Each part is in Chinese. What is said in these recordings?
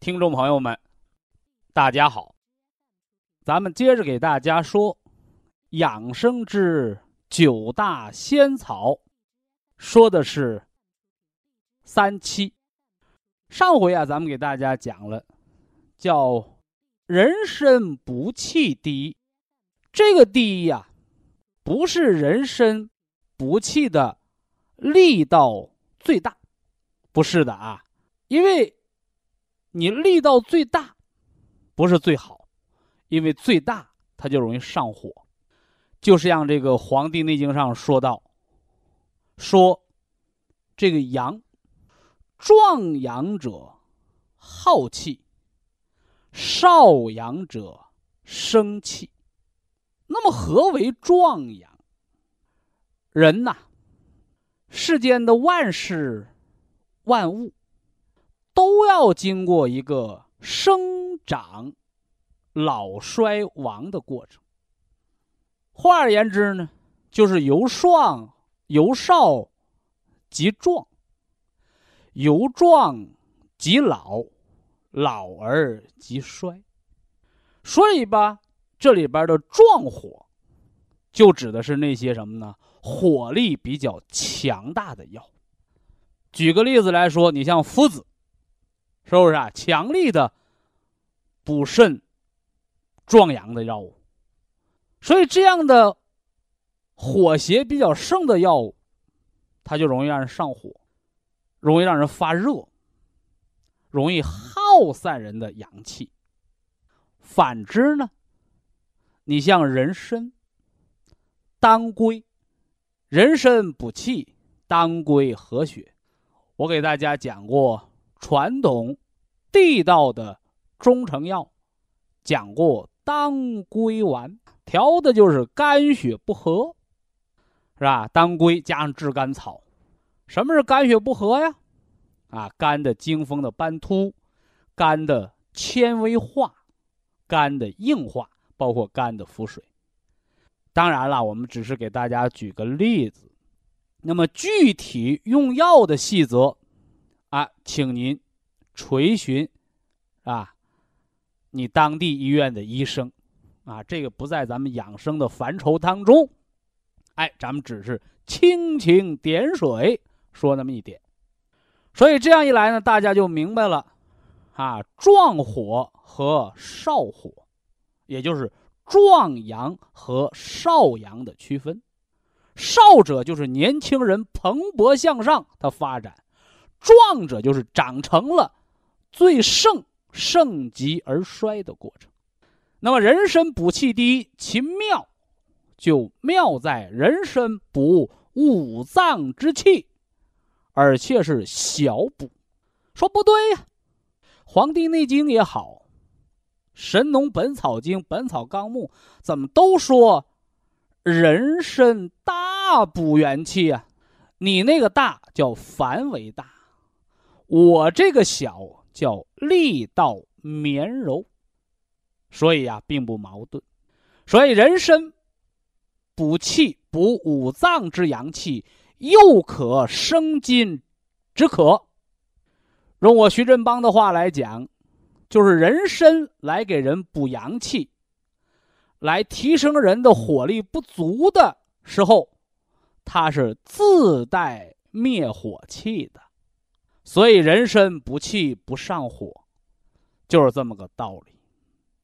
听众朋友们，大家好。咱们接着给大家说养生之九大仙草，说的是三七。上回啊，咱们给大家讲了，叫人参补气第一。这个第一呀，不是人参补气的力道最大，不是的啊，因为。你力道最大，不是最好，因为最大它就容易上火，就是像这个《黄帝内经》上说到，说这个阳，壮阳者耗气，少阳者生气。那么何为壮阳？人呐，世间的万事万物。都要经过一个生长、老、衰、亡的过程。换而言之呢，就是由壮由少及壮，由壮及老，老而及衰。所以吧，这里边的壮火，就指的是那些什么呢？火力比较强大的药。举个例子来说，你像附子。是不是啊？强力的补肾壮阳的药物，所以这样的火邪比较盛的药物，它就容易让人上火，容易让人发热，容易耗散人的阳气。反之呢，你像人参、当归，人参补气，当归和血。我给大家讲过。传统、地道的中成药，讲过当归丸，调的就是肝血不和，是吧？当归加上炙甘草，什么是肝血不和呀？啊，肝的经风的斑秃，肝的纤维化，肝的硬化，包括肝的腹水。当然了，我们只是给大家举个例子，那么具体用药的细则。啊，请您垂询啊，你当地医院的医生啊，这个不在咱们养生的范畴当中。哎，咱们只是蜻蜓点水说那么一点，所以这样一来呢，大家就明白了啊，壮火和少火，也就是壮阳和少阳的区分。少者就是年轻人蓬勃向上，他发展。壮者就是长成了最盛盛极而衰的过程。那么人参补气第一，其妙就妙在人参补五脏之气，而且是小补。说不对呀，《黄帝内经》也好，《神农本草经》《本草纲目》怎么都说人参大补元气呀？你那个大叫凡为大。我这个小叫力道绵柔，所以呀，并不矛盾。所以人参补气补五脏之阳气，又可生津止渴。用我徐振邦的话来讲，就是人参来给人补阳气，来提升人的火力不足的时候，它是自带灭火器的。所以人参补气不上火，就是这么个道理。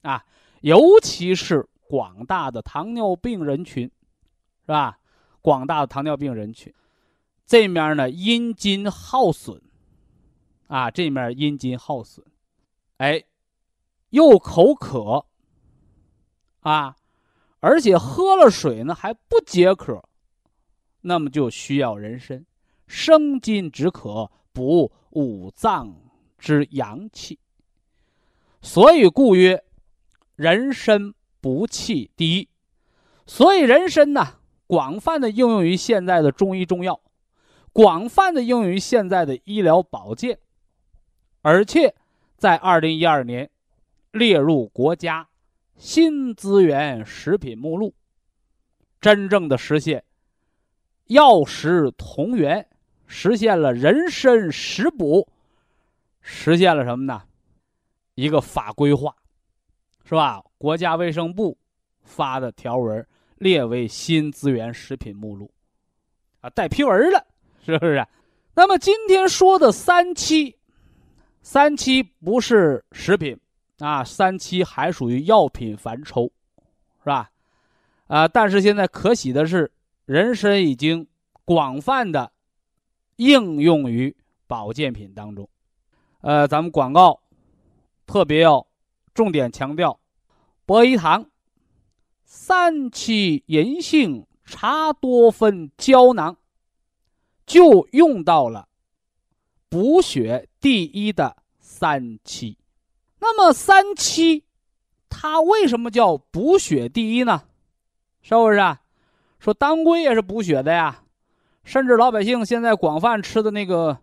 啊，尤其是广大的糖尿病人群，是吧？广大的糖尿病人群，这面呢阴津耗损，啊，这面阴津耗损，哎，又口渴，啊，而且喝了水呢还不解渴，那么就需要人参，生津止渴，补五脏之阳气。所以故曰，人参补气第一。所以人参呢，广泛的应用于现在的中医中药，广泛的应用于现在的医疗保健，而且在二零一二年列入国家新资源食品目录，真正的实现药食同源，实现了人参食补，实现了什么呢？一个法规化，是吧？国家卫生部发的条文列为新资源食品目录，啊，带批文了，是不是？那么今天说的三七，三七不是食品啊，三七还属于药品范畴，是吧？啊，但是现在可喜的是，人参已经广泛的应用于保健品当中，呃，咱们广告。特别要重点强调，博医堂三七银杏茶多酚胶囊就用到了补血第一的三七。那么三七它为什么叫补血第一呢？是不是啊？说当归也是补血的呀，甚至老百姓现在广泛吃的那个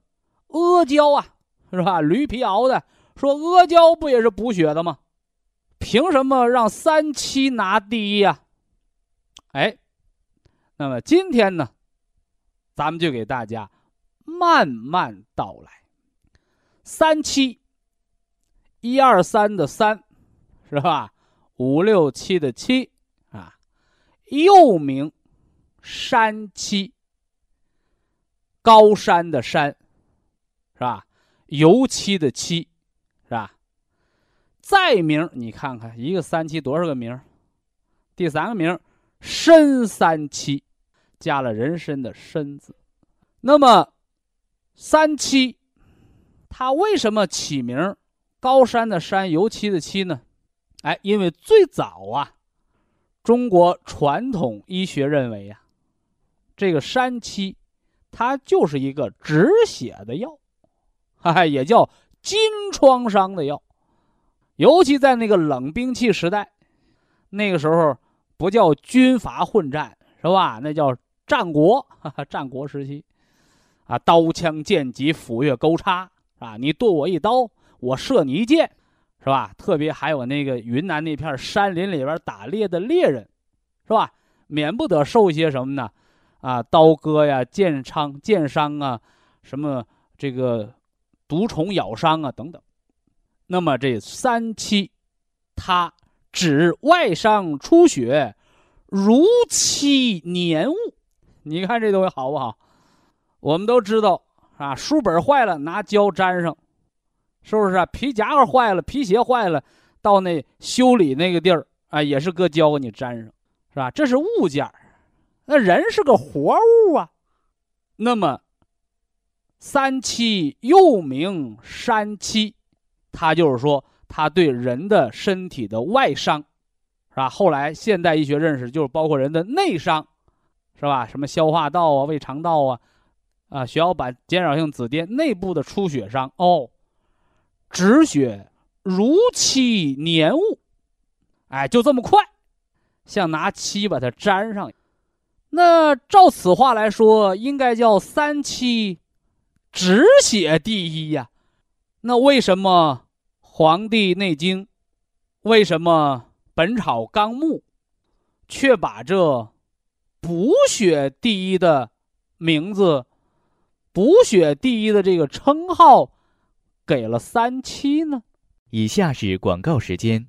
阿胶啊，是吧？驴皮熬的。说阿胶不也是补血的吗？凭什么让三七拿第一呀？哎，那么今天呢，咱们就给大家慢慢道来。三七，一二三的三，是吧？五六七的七啊，又名山七，高山的山，是吧？油漆的漆。是吧？再名，你看看一个三七多少个名？第三个名参三七，加了人参的参字。那么三七，它为什么起名高山的山，油漆的漆呢？哎，因为最早啊，中国传统医学认为呀，这个山七，它就是一个止血的药，哈 哈，也叫。金创伤的药，尤其在那个冷兵器时代，那个时候不叫军阀混战，是吧？那叫战国，哈 哈战国时期，啊，刀枪剑戟斧钺钩叉，啊，你剁我一刀，我射你一箭，是吧？特别还有那个云南那片山林里边打猎的猎人，是吧？免不得受一些什么呢？啊，刀割呀，剑伤，剑伤啊，什么这个。毒虫咬伤啊，等等。那么这三七，它指外伤出血，如漆粘物。你看这东西好不好？我们都知道啊，书本坏了拿胶粘上，是不是啊？皮夹克坏了，皮鞋坏了，到那修理那个地儿啊，也是搁胶给你粘上，是吧？这是物件那人是个活物啊。那么。三七又名山七，它就是说，它对人的身体的外伤，是吧？后来现代医学认识就是包括人的内伤，是吧？什么消化道啊、胃肠道啊，啊，血小板减少性紫癜内部的出血伤哦，止血如漆粘物，哎，就这么快，像拿漆把它粘上。那照此话来说，应该叫三七。止血第一呀，那为什么《黄帝内经》、为什么《本草纲目》却把这补血第一的名字、补血第一的这个称号给了三七呢？以下是广告时间。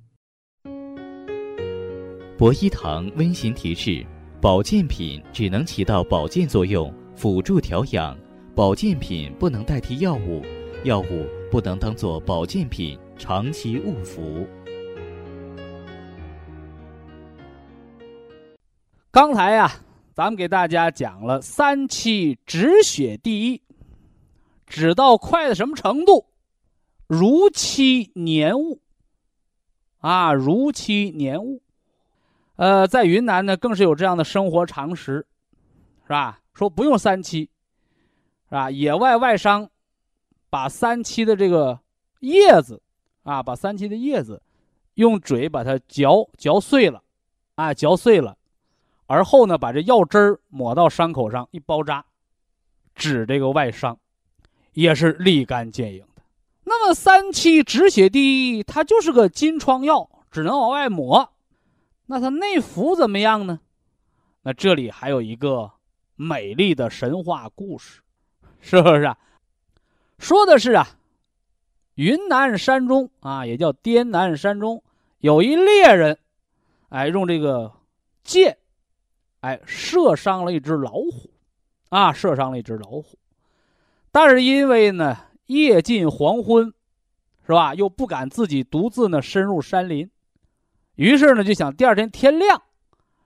博一堂温馨提示：保健品只能起到保健作用，辅助调养。保健品不能代替药物，药物不能当做保健品长期误服。刚才呀，咱们给大家讲了三七止血第一，止到快的什么程度？如期年误啊，如期年误。呃，在云南呢，更是有这样的生活常识，是吧？说不用三七，是吧？野外外伤，把三七的这个叶子，啊，把三七的叶子，用嘴把它嚼嚼碎了，啊，嚼碎了，而后呢，把这药汁儿抹到伤口上一包扎，止这个外伤，也是立竿见影的。那么三七止血滴，它就是个金疮药，只能往外抹。那它内服怎么样呢？那这里还有一个美丽的神话故事，是不是啊？说的是啊，云南山中啊，也叫滇南山中，有一猎人，哎，用这个箭，哎，射伤了一只老虎，啊，射伤了一只老虎。但是因为呢，夜近黄昏，是吧？又不敢自己独自呢深入山林。于是呢，就想第二天天亮，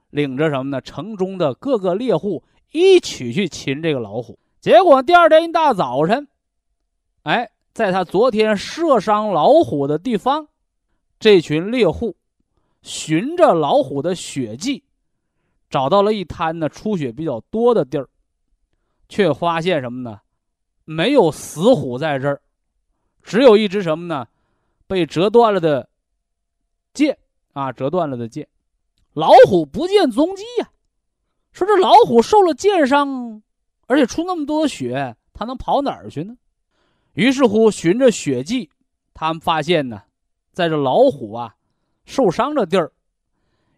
领着什么呢？城中的各个猎户一起去擒这个老虎。结果第二天一大早晨，哎，在他昨天射伤老虎的地方，这群猎户循着老虎的血迹，找到了一滩呢出血比较多的地儿，却发现什么呢？没有死虎在这儿，只有一只什么呢？被折断了的剑。啊，折断了的剑，老虎不见踪迹呀！说这老虎受了箭伤，而且出那么多血，它能跑哪儿去呢？于是乎，循着血迹，他们发现呢，在这老虎啊受伤的地儿，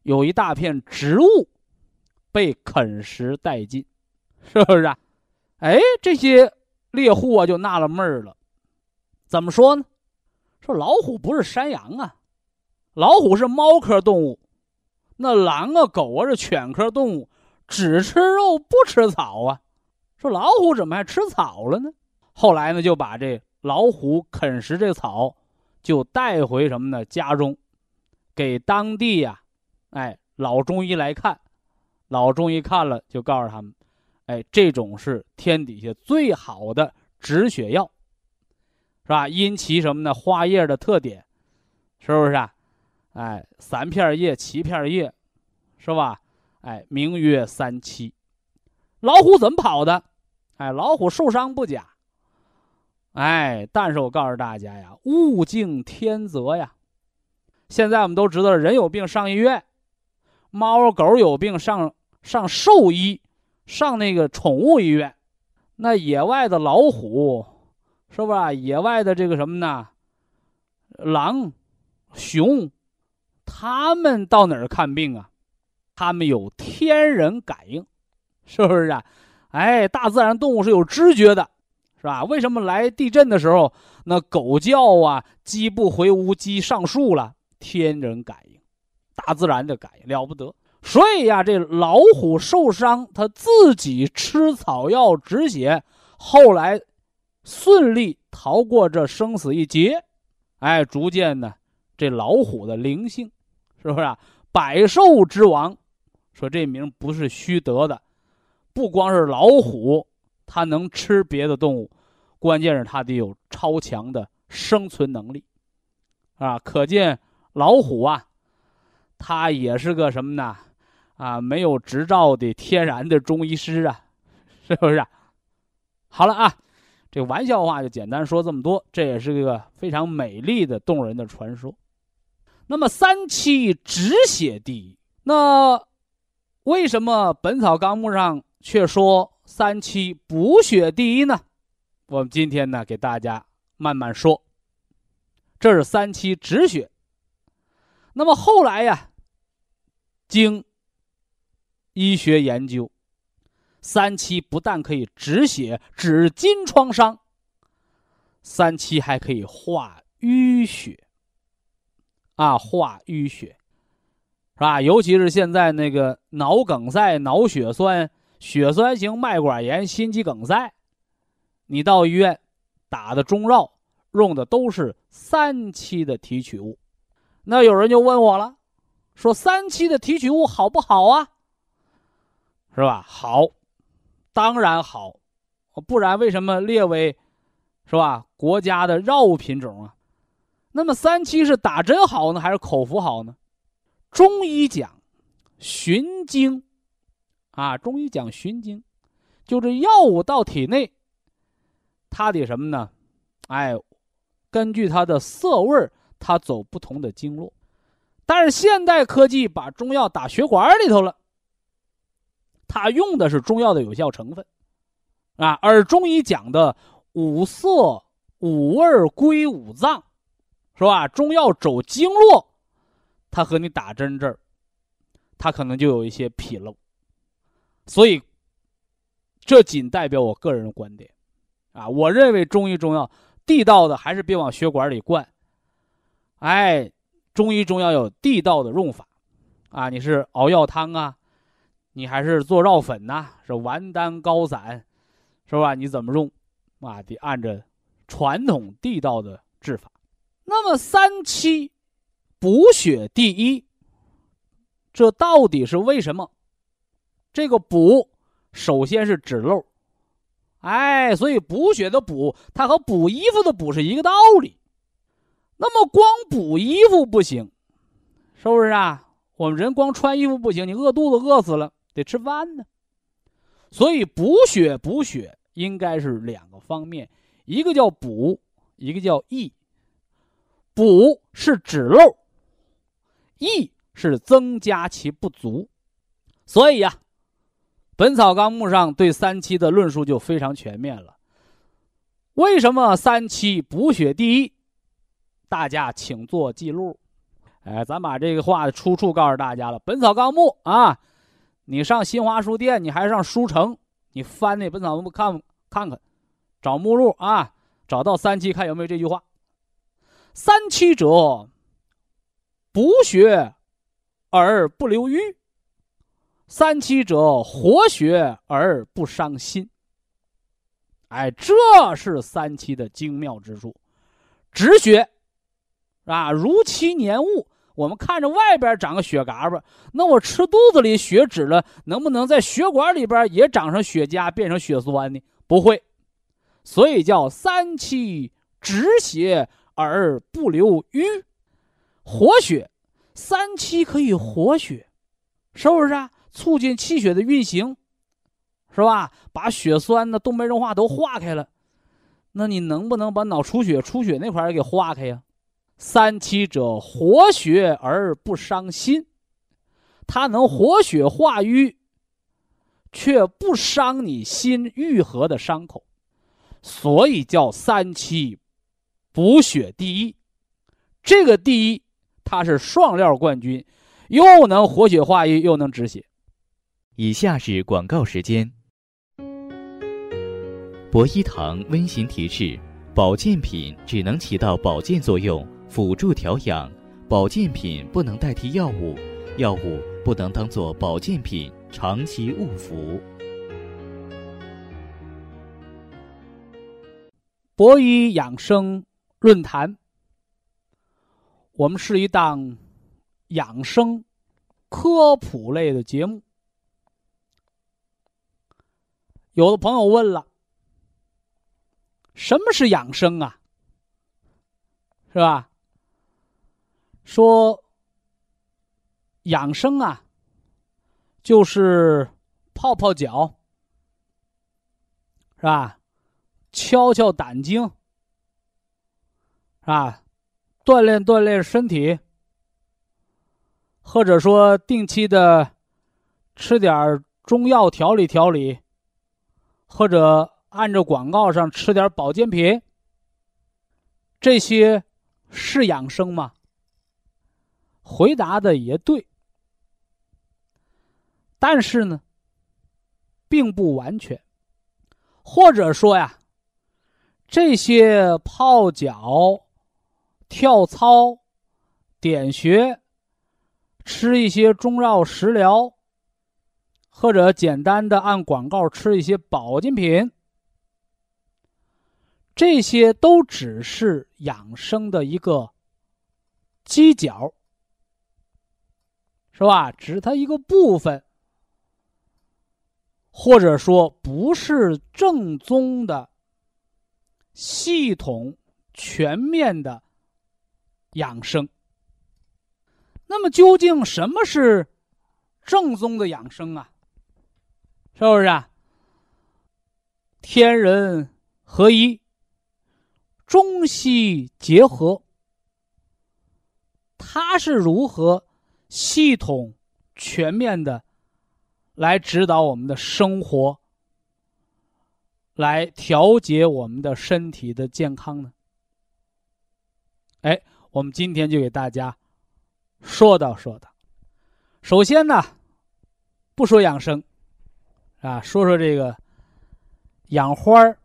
有一大片植物被啃食殆尽，是不是？啊？哎，这些猎户啊就纳了闷了，怎么说呢？说老虎不是山羊啊。老虎是猫科动物，那狼啊、狗啊是犬科动物，只吃肉不吃草啊。说老虎怎么还吃草了呢？后来呢，就把这老虎啃食这草，就带回什么呢？家中，给当地呀，哎，老中医来看，老中医看了就告诉他们，哎，这种是天底下最好的止血药，是吧？因其什么呢？花叶的特点，是不是啊？哎，三片叶，七片叶，是吧？哎，名曰三七。老虎怎么跑的？哎，老虎受伤不假。哎，但是我告诉大家呀，物竞天择呀。现在我们都知道，人有病上医院，猫狗有病上上兽医，上那个宠物医院。那野外的老虎，是吧？野外的这个什么呢？狼、熊。他们到哪儿看病啊？他们有天人感应，是不是啊？哎，大自然动物是有知觉的，是吧？为什么来地震的时候，那狗叫啊，鸡不回屋，鸡上树了？天人感应，大自然的感应了不得。所以呀，这老虎受伤，它自己吃草药止血，后来顺利逃过这生死一劫。哎，逐渐呢，这老虎的灵性。是不是啊？百兽之王，说这名不是虚得的，不光是老虎，它能吃别的动物，关键是它得有超强的生存能力，啊，可见老虎啊，它也是个什么呢？啊，没有执照的天然的中医师啊，是不是？好了啊，这玩笑话就简单说这么多，这也是一个非常美丽的动人的传说。那么三七止血第一，那为什么《本草纲目》上却说三七补血第一呢？我们今天呢，给大家慢慢说。这是三七止血。那么后来呀，经医学研究，三七不但可以止血、止筋创伤，三七还可以化淤血。啊，化淤血，是吧？尤其是现在那个脑梗塞、脑血栓、血栓型脉管炎、心肌梗塞，你到医院打的中药用的都是三七的提取物。那有人就问我了，说三七的提取物好不好啊？是吧？好，当然好，不然为什么列为是吧国家的药物品种啊？那么三七是打针好呢，还是口服好呢？中医讲循经啊，中医讲循经，就这药物到体内，它得什么呢？哎，根据它的色味它走不同的经络。但是现代科技把中药打血管里头了，它用的是中药的有效成分，啊，而中医讲的五色、五味归五脏。是吧？中药走经络，它和你打针这儿，它可能就有一些纰漏，所以这仅代表我个人的观点，啊，我认为中医中药地道的还是别往血管里灌，哎，中医中药有地道的用法，啊，你是熬药汤啊，你还是做药粉呐，是丸丹膏散，是吧？你怎么用，啊，得按着传统地道的治法。那么三七补血第一，这到底是为什么？这个补首先是止漏，哎，所以补血的补，它和补衣服的补是一个道理。那么光补衣服不行，是不是啊？我们人光穿衣服不行，你饿肚子饿死了，得吃饭呢。所以补血补血应该是两个方面，一个叫补，一个叫益。补是止漏，益是增加其不足，所以呀，《本草纲目》上对三七的论述就非常全面了。为什么三七补血第一？大家请做记录。哎，咱把这个话的出处告诉大家了，《本草纲目》啊，你上新华书店，你还上书城，你翻那《本草纲目》看看看，找目录啊，找到三七，看有没有这句话。三七者，补血而不留瘀；三七者，活血而不伤心。哎，这是三七的精妙之处。止血啊，如其年物。我们看着外边长个血嘎巴，那我吃肚子里血止了，能不能在血管里边也长上血痂，变成血栓呢？不会。所以叫三七止血。而不留瘀，活血，三七可以活血，是不是啊？促进气血的运行，是吧？把血栓的动脉硬化都化开了，那你能不能把脑出血、出血那块儿给化开呀？三七者，活血而不伤心，它能活血化瘀，却不伤你心愈合的伤口，所以叫三七。补血第一，这个第一，它是双料冠军，又能活血化瘀，又能止血。以下是广告时间。博一堂温馨提示：保健品只能起到保健作用，辅助调养；保健品不能代替药物，药物不能当做保健品长期误服。博医养生。论坛，我们是一档养生科普类的节目。有的朋友问了：“什么是养生啊？是吧？”说养生啊，就是泡泡脚，是吧？敲敲胆经。啊，锻炼锻炼身体，或者说定期的吃点中药调理调理，或者按照广告上吃点保健品，这些是养生吗？回答的也对，但是呢，并不完全，或者说呀，这些泡脚。跳操、点穴、吃一些中药食疗，或者简单的按广告吃一些保健品，这些都只是养生的一个犄角，是吧？只是它一个部分。或者说不是正宗的、系统、全面的养生。那么，究竟什么是正宗的养生啊？是不是啊？天人合一，中西结合，它是如何系统、全面的来指导我们的生活，来调节我们的身体的健康呢？哎，我们今天就给大家。说道说道，首先呢，不说养生，啊，说说这个养花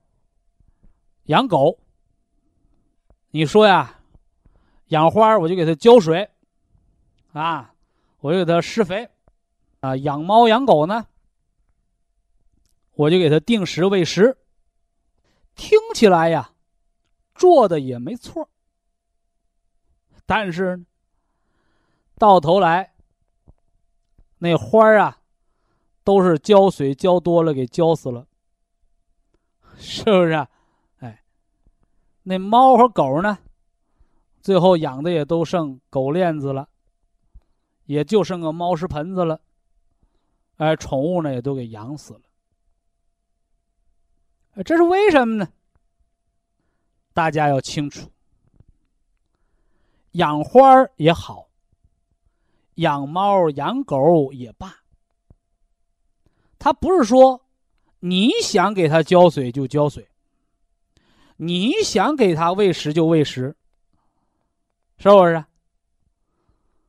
养狗。你说呀，养花我就给它浇水，啊，我就给它施肥，啊，养猫养狗呢，我就给它定时喂食。听起来呀，做的也没错，但是。到头来，那花儿啊，都是浇水浇多了，给浇死了，是不是？啊？哎，那猫和狗呢，最后养的也都剩狗链子了，也就剩个猫食盆子了，哎，宠物呢也都给养死了。这是为什么呢？大家要清楚，养花也好。养猫养狗也罢，他不是说你想给他浇水就浇水，你想给他喂食就喂食，是不是？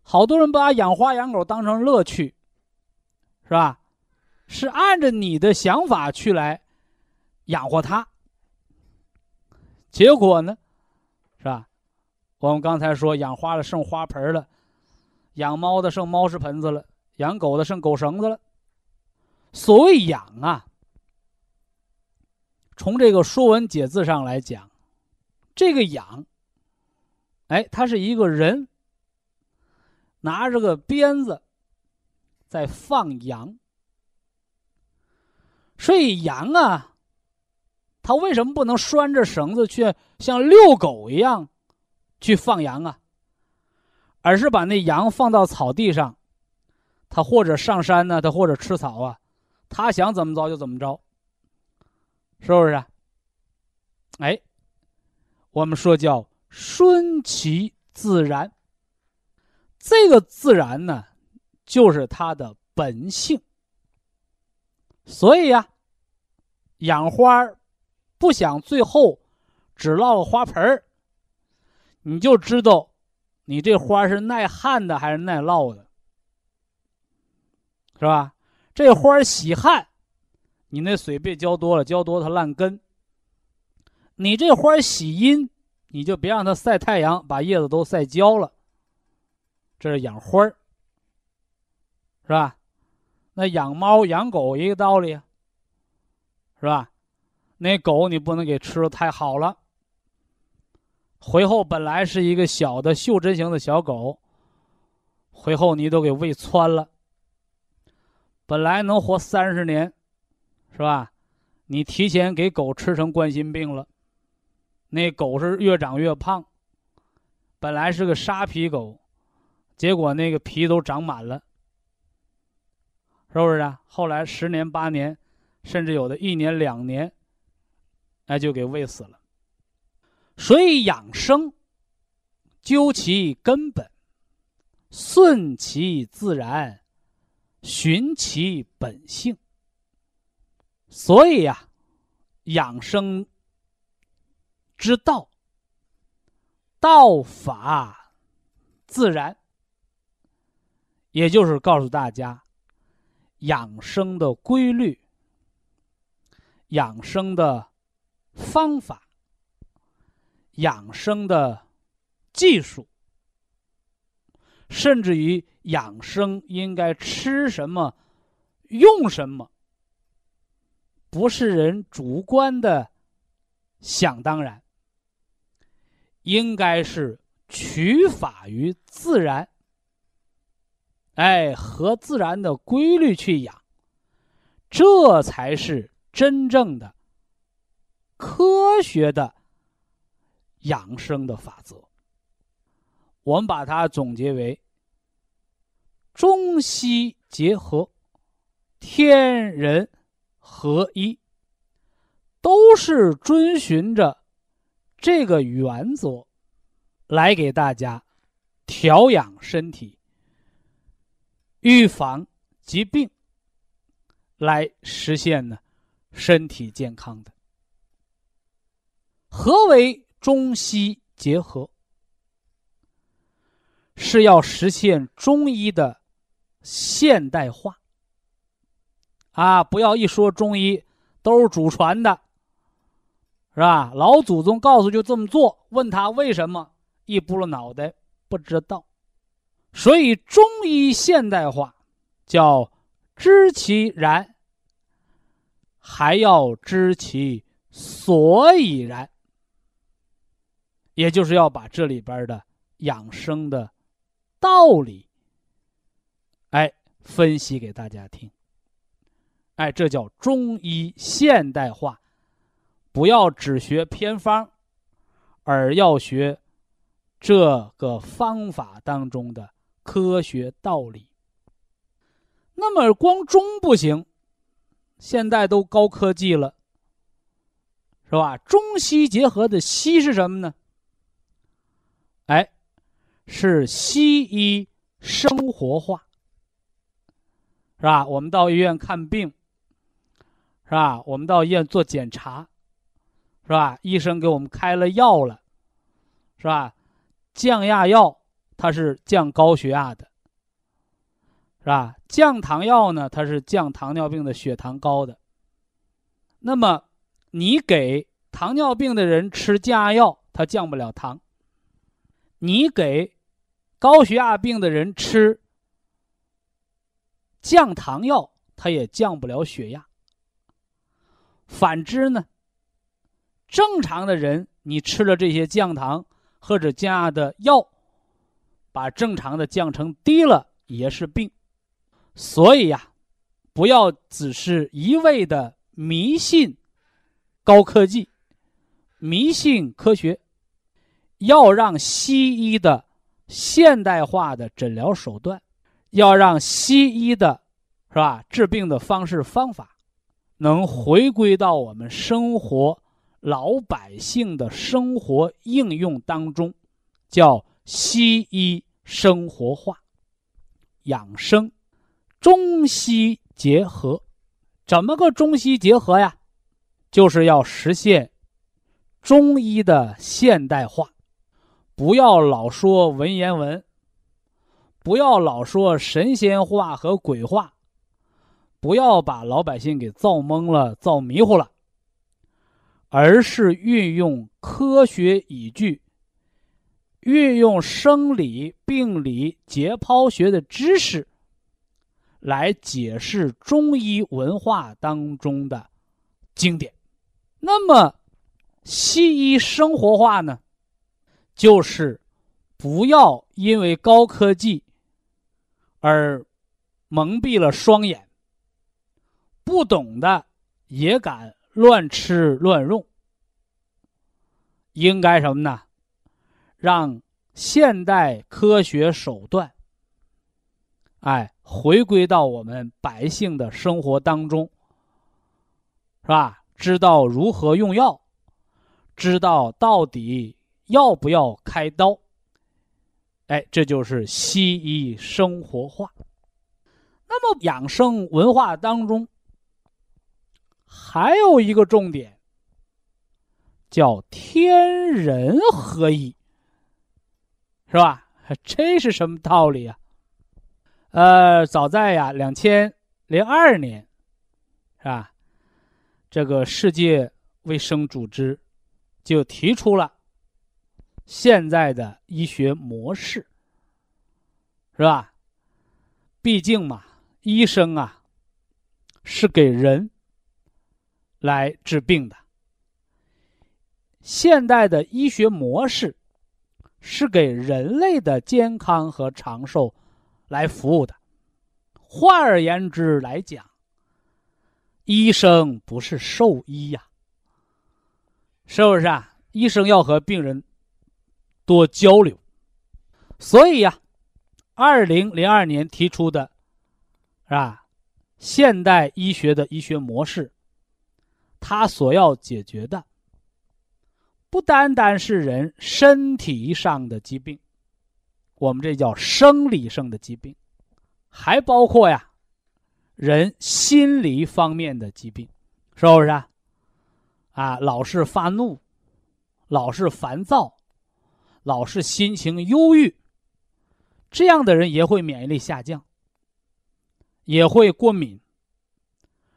好多人把养花养狗当成乐趣，是吧？是按着你的想法去来养活它，结果呢，是吧？我们刚才说养花了剩花盆了。养猫的剩猫食盆子了，养狗的剩狗绳子了。所谓养啊，从这个《说文解字》上来讲，这个养，哎，他是一个人拿着个鞭子在放羊。所以羊啊，它为什么不能拴着绳子去像遛狗一样去放羊啊？而是把那羊放到草地上，他或者上山呢，他或者吃草啊，他想怎么着就怎么着，是不是？哎，我们说叫顺其自然。这个自然呢，就是它的本性。所以呀，养花不想最后只落个花盆儿，你就知道。你这花是耐旱的还是耐涝的？是吧？这花喜旱，你那水别浇多了，浇多它烂根。你这花喜阴，你就别让它晒太阳，把叶子都晒焦了。这是养花是吧？那养猫养狗一个道理，是吧？那狗你不能给吃的太好了。回后本来是一个小的袖珍型的小狗，回后你都给喂窜了。本来能活三十年，是吧？你提前给狗吃成冠心病了，那狗是越长越胖。本来是个沙皮狗，结果那个皮都长满了，是不是啊？后来十年八年，甚至有的一年两年，那就给喂死了。所以养生，究其根本，顺其自然，循其本性。所以呀，养生之道，道法自然，也就是告诉大家，养生的规律，养生的方法。养生的技术，甚至于养生应该吃什么、用什么，不是人主观的想当然，应该是取法于自然，哎，和自然的规律去养，这才是真正的科学的养生的法则。我们把它总结为中西结合、天人合一，都是遵循着这个原则来给大家调养身体、预防疾病，来实现呢身体健康的。何为中西结合？是要实现中医的现代化啊！不要一说中医都是祖传的，是吧？老祖宗告诉就这么做，问他为什么，一拨了脑袋不知道。所以中医现代化叫知其然，还要知其所以然，也就是要把这里边的养生的。道理，哎，分析给大家听。哎，这叫中医现代化，不要只学偏方，而要学这个方法当中的科学道理。那么光中不行，现在都高科技了，是吧？中西结合的西是什么呢？哎。是西医生活化，是吧？我们到医院看病，是吧？我们到医院做检查，是吧？医生给我们开了药了，是吧？降压药它是降高血压的，是吧？降糖药呢，它是降糖尿病的血糖高的。那么，你给糖尿病的人吃降压药，它降不了糖；你给高血压病的人吃降糖药，他也降不了血压。反之呢，正常的人，你吃了这些降糖或者降压的药，把正常的降成低了也是病。所以呀，不要只是一味的迷信高科技、迷信科学，要让西医的。现代化的诊疗手段，要让西医的，是吧？治病的方式方法，能回归到我们生活老百姓的生活应用当中，叫西医生活化养生，中西结合。怎么个中西结合呀？就是要实现中医的现代化。不要老说文言文，不要老说神仙话和鬼话，不要把老百姓给造懵了、造迷糊了，而是运用科学依据，运用生理、病理、解剖学的知识，来解释中医文化当中的经典。那么，西医生活化呢？就是不要因为高科技而蒙蔽了双眼，不懂的也敢乱吃乱用。应该什么呢？让现代科学手段，哎，回归到我们百姓的生活当中，是吧？知道如何用药，知道到底。要不要开刀？哎，这就是西医生活化。那么养生文化当中还有一个重点，叫天人合一，是吧？这是什么道理啊？呃，早在呀两千零二年，是吧？这个世界卫生组织就提出了。现在的医学模式，是吧？毕竟嘛，医生啊是给人来治病的。现代的医学模式是给人类的健康和长寿来服务的。换而言之来讲，医生不是兽医呀，是不是啊？医生要和病人多交流，所以呀，二零零二年提出的，是吧？现代医学的医学模式，它所要解决的，不单单是人身体上的疾病，我们这叫生理上的疾病，还包括呀。人心理方面的疾病，是不是啊？啊，老是发怒，老是烦躁，老是心情忧郁，这样的人也会免疫力下降，也会过敏，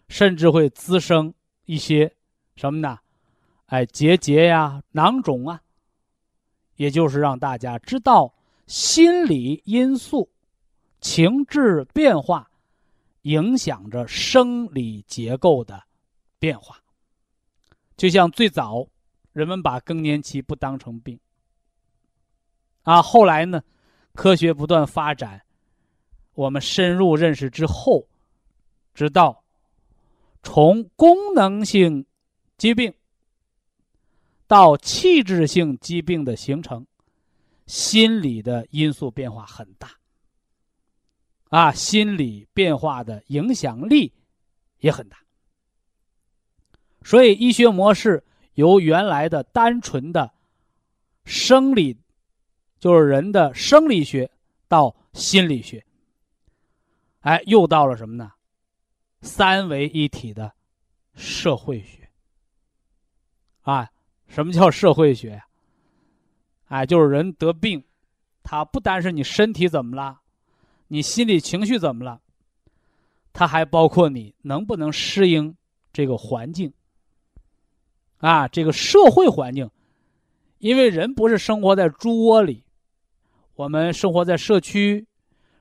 甚至会滋生一些什么呢？哎，结节呀、囊肿啊。也就是让大家知道心理因素、情志变化。影响着生理结构的变化，就像最早人们把更年期不当成病，啊，后来呢，科学不断发展，我们深入认识之后，知道从功能性疾病到器质性疾病的形成，心理的因素变化很大。啊，心理变化的影响力也很大，所以医学模式由原来的单纯的生理，就是人的生理学，到心理学，哎，又到了什么呢？三维一体的社会学。啊，什么叫社会学呀？哎，就是人得病，他不单是你身体怎么了。你心理情绪怎么了？它还包括你能不能适应这个环境啊，这个社会环境。因为人不是生活在猪窝里，我们生活在社区，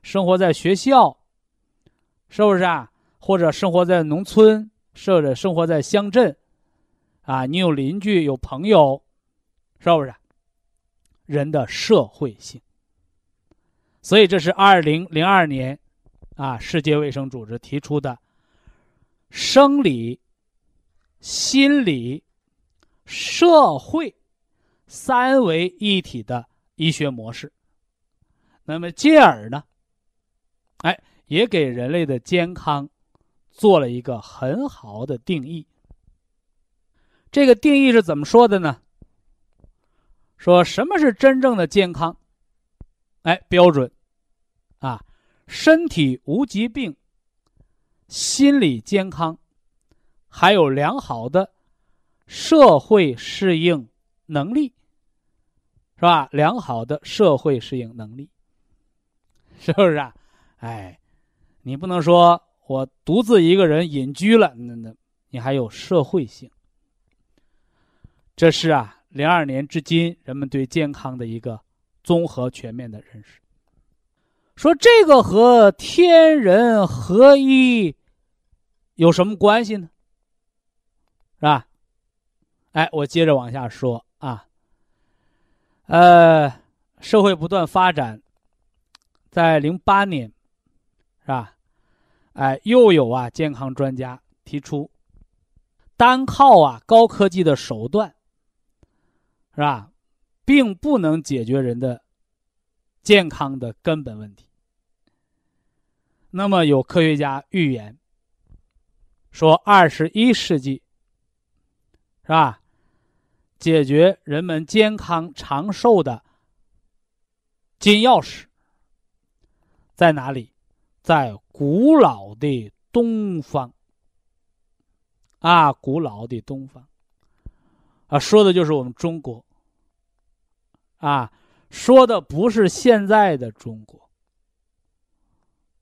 生活在学校，是不是啊？或者生活在农村，或者生活在乡镇，啊，你有邻居，有朋友，是不是？人的社会性。所以，这是二零零二年，啊，世界卫生组织提出的生理、心理、社会三维一体的医学模式。那么，进而呢，哎，也给人类的健康做了一个很好的定义。这个定义是怎么说的呢？说什么是真正的健康？哎，标准，啊，身体无疾病，心理健康，还有良好的社会适应能力，是吧？良好的社会适应能力，是不是啊？哎，你不能说我独自一个人隐居了，那那你还有社会性。这是啊，零二年至今人们对健康的一个。综合全面的认识，说这个和天人合一有什么关系呢？是吧？哎，我接着往下说啊。呃，社会不断发展，在零八年，是吧？哎，又有啊健康专家提出，单靠啊高科技的手段，是吧？并不能解决人的健康的根本问题。那么，有科学家预言说，二十一世纪是吧？解决人们健康长寿的金钥匙在哪里？在古老的东方啊，古老的东方啊，说的就是我们中国。啊，说的不是现在的中国，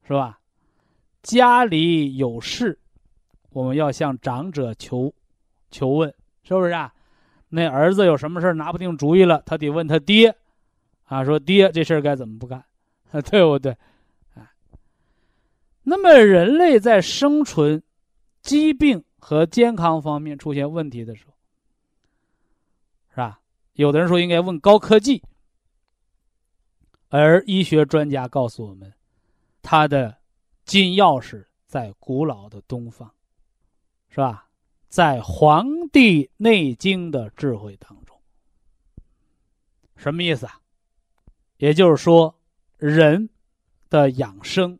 是吧？家里有事，我们要向长者求求问，是不是啊？那儿子有什么事拿不定主意了，他得问他爹，啊，说爹这事该怎么不干，对不对？那么人类在生存、疾病和健康方面出现问题的时候，是吧？有的人说应该问高科技，而医学专家告诉我们，他的金钥匙在古老的东方。是吧？在《黄帝内经》的智慧当中，什么意思啊？也就是说，人的养生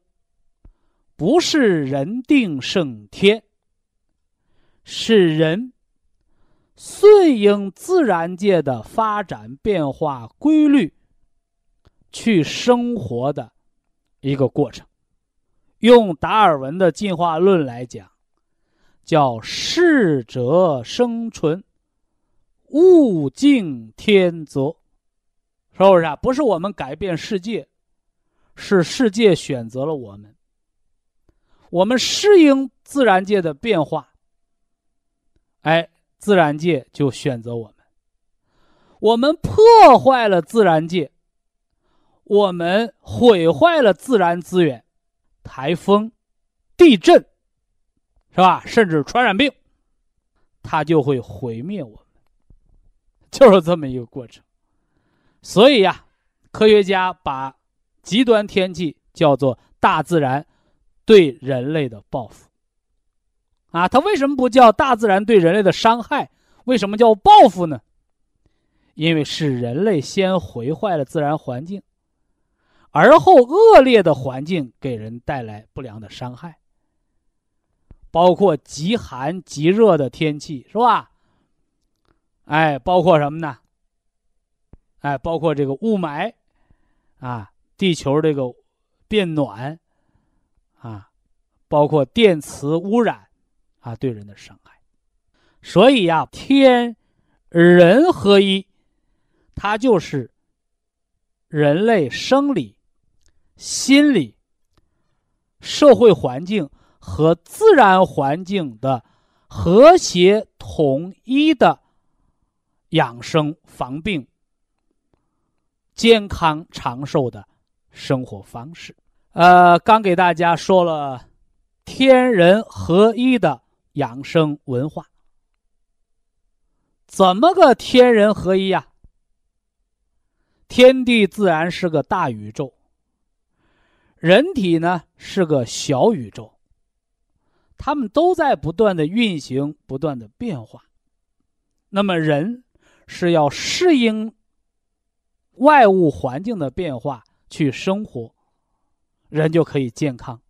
不是人定胜天，是人顺应自然界的发展变化规律去生活的一个过程。用达尔文的进化论来讲，叫适者生存，物竞天择。是不是啊？不是我们改变世界，是世界选择了我们。我们适应自然界的变化，哎，自然界就选择我们。我们破坏了自然界，我们毁坏了自然资源，台风、地震，是吧？甚至传染病，它就会毁灭我们，就是这么一个过程。所以呀，科学家把极端天气叫做大自然对人类的报复。啊，它为什么不叫大自然对人类的伤害？为什么叫报复呢？因为是人类先毁坏了自然环境，而后恶劣的环境给人带来不良的伤害，包括极寒极热的天气，是吧？哎，包括什么呢？哎，包括这个雾霾，啊，地球这个变暖，包括电磁污染，啊，对人的伤害。所以呀，天人合一，它就是人类生理、心理、社会环境和自然环境的和谐统一的养生防病。健康长寿的生活方式。呃，刚给大家说了天人合一的养生文化。怎么个天人合一呀？天地自然是个大宇宙，人体呢是个小宇宙，他们都在不断的运行，不断的变化。那么人是要适应。外物环境的变化去生活，人就可以健康。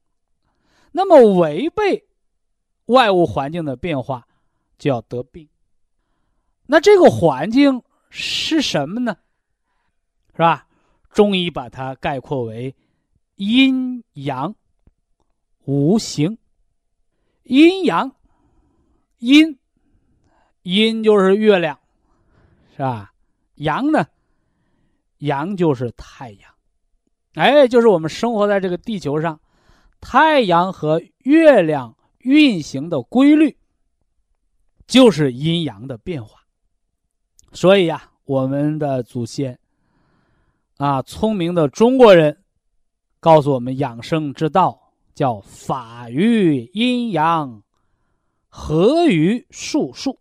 那么违背外物环境的变化，就要得病。那这个环境是什么呢？是吧？中医把它概括为阴阳无形。阴阳，阴阴就是月亮，是吧？阳呢？阳就是太阳，哎，就是我们生活在这个地球上，太阳和月亮运行的规律，就是阴阳的变化。所以呀，我们的祖先啊，聪明的中国人，告诉我们养生之道叫法于阴阳，合于术数。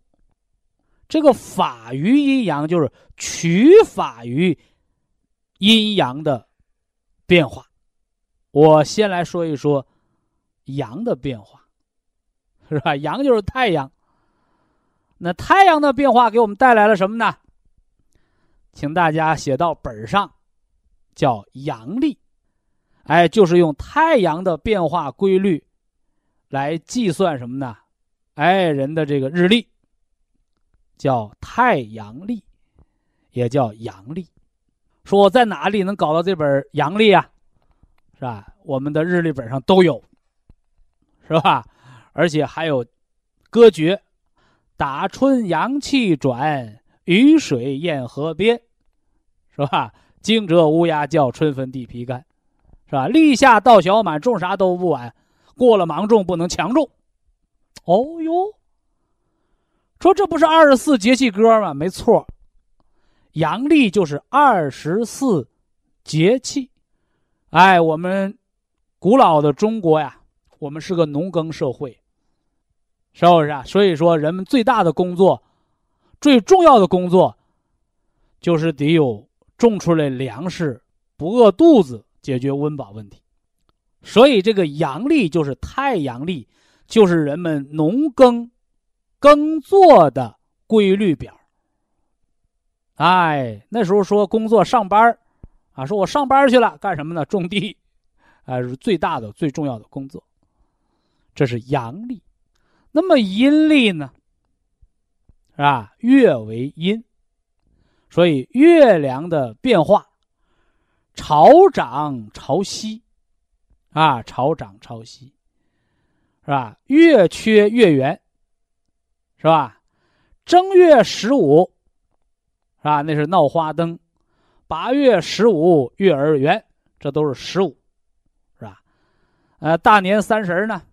这个法于阴阳，就是取法于。阴阳的变化，我先来说一说阳的变化，是吧？阳就是太阳。那太阳的变化给我们带来了什么呢？请大家写到本上，叫阳历。哎，就是用太阳的变化规律来计算什么呢？哎，人的这个日历叫太阳历，也叫阳历。说我在哪里能搞到这本阳历啊？是吧？我们的日历本上都有，是吧？而且还有歌诀：“打春阳气转，雨水验河边，是吧？惊蛰乌鸦叫，春分地皮干，是吧？立夏稻小满，种啥都不晚，过了芒种不能强种。”哦哟，说这不是二十四节气歌吗？没错。阳历就是二十四节气，哎，我们古老的中国呀，我们是个农耕社会，是不是啊？所以说，人们最大的工作、最重要的工作，就是得有种出来粮食，不饿肚子，解决温饱问题。所以，这个阳历就是太阳历，就是人们农耕耕作的规律表。哎，那时候说工作上班啊，说我上班去了，干什么呢？种地，啊，是最大的、最重要的工作。这是阳历。那么阴历呢？是吧？月为阴，所以月亮的变化，潮涨潮汐，啊，潮涨潮汐，是吧？月缺月圆，是吧？正月十五。啊，那是闹花灯，八月十五月儿圆，这都是十五，是吧？呃，大年三十呢，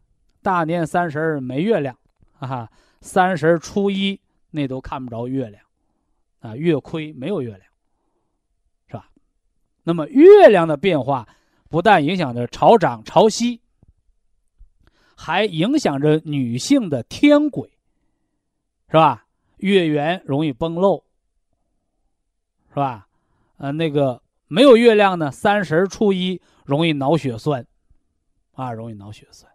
大年三十没月亮，啊，三十初一那都看不着月亮，啊，月亏没有月亮，是吧？那么月亮的变化不但影响着潮涨潮汐，还影响着女性的天轨，是吧？月圆容易崩漏。是吧？呃，那个没有月亮呢，三十初一容易脑血栓，啊，容易脑血栓。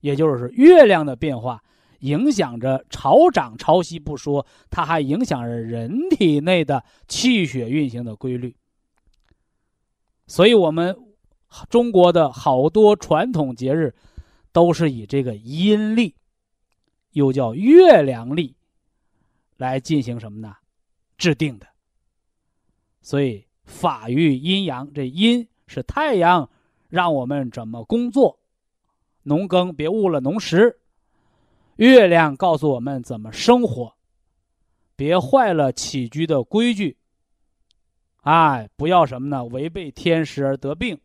也就是月亮的变化影响着潮涨潮汐不说，它还影响着人体内的气血运行的规律。所以，我们中国的好多传统节日都是以这个阴历，又叫月亮历，来进行什么呢？制定的。所以法于阴阳，这阴是太阳，让我们怎么工作，农耕别误了农时；月亮告诉我们怎么生活，别坏了起居的规矩。哎，不要什么呢？违背天时而得病，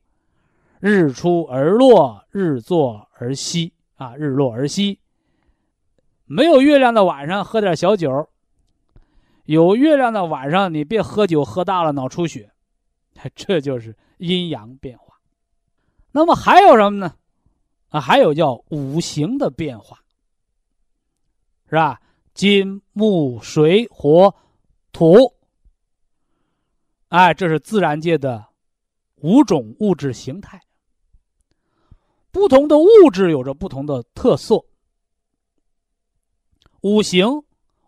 日出而落，日作而息啊，日落而息。没有月亮的晚上，喝点小酒。有月亮的晚上，你别喝酒喝大了脑出血，这就是阴阳变化。那么还有什么呢？啊，还有叫五行的变化，是吧？金木水火土，哎，这是自然界的五种物质形态。不同的物质有着不同的特色，五行、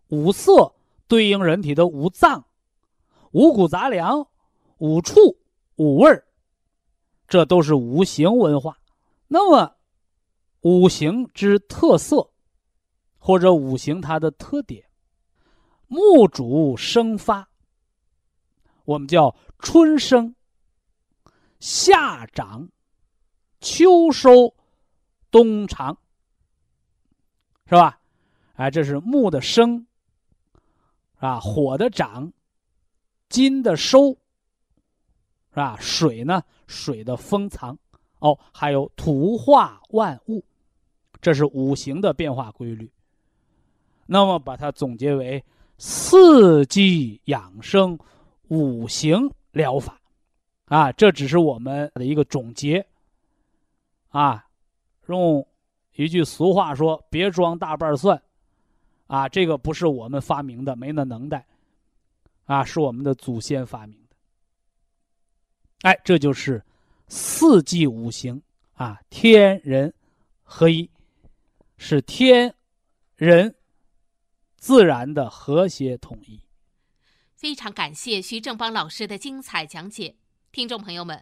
五色。对应人体的五脏、五谷杂粮、五畜、五味儿，这都是五行文化。那么，五行之特色，或者五行它的特点，木主生发，我们叫春生、夏长、秋收、冬藏，是吧？哎，这是木的生。啊，火的长，金的收，是吧？水呢，水的封藏，哦，还有土化万物，这是五行的变化规律。那么把它总结为四季养生五行疗法，啊，这只是我们的一个总结。啊，用一句俗话说：“别装大瓣蒜。”啊，这个不是我们发明的，没那能耐，啊，是我们的祖先发明的。哎，这就是四季五行啊，天人合一，是天人自然的和谐统一。非常感谢徐正邦老师的精彩讲解，听众朋友们。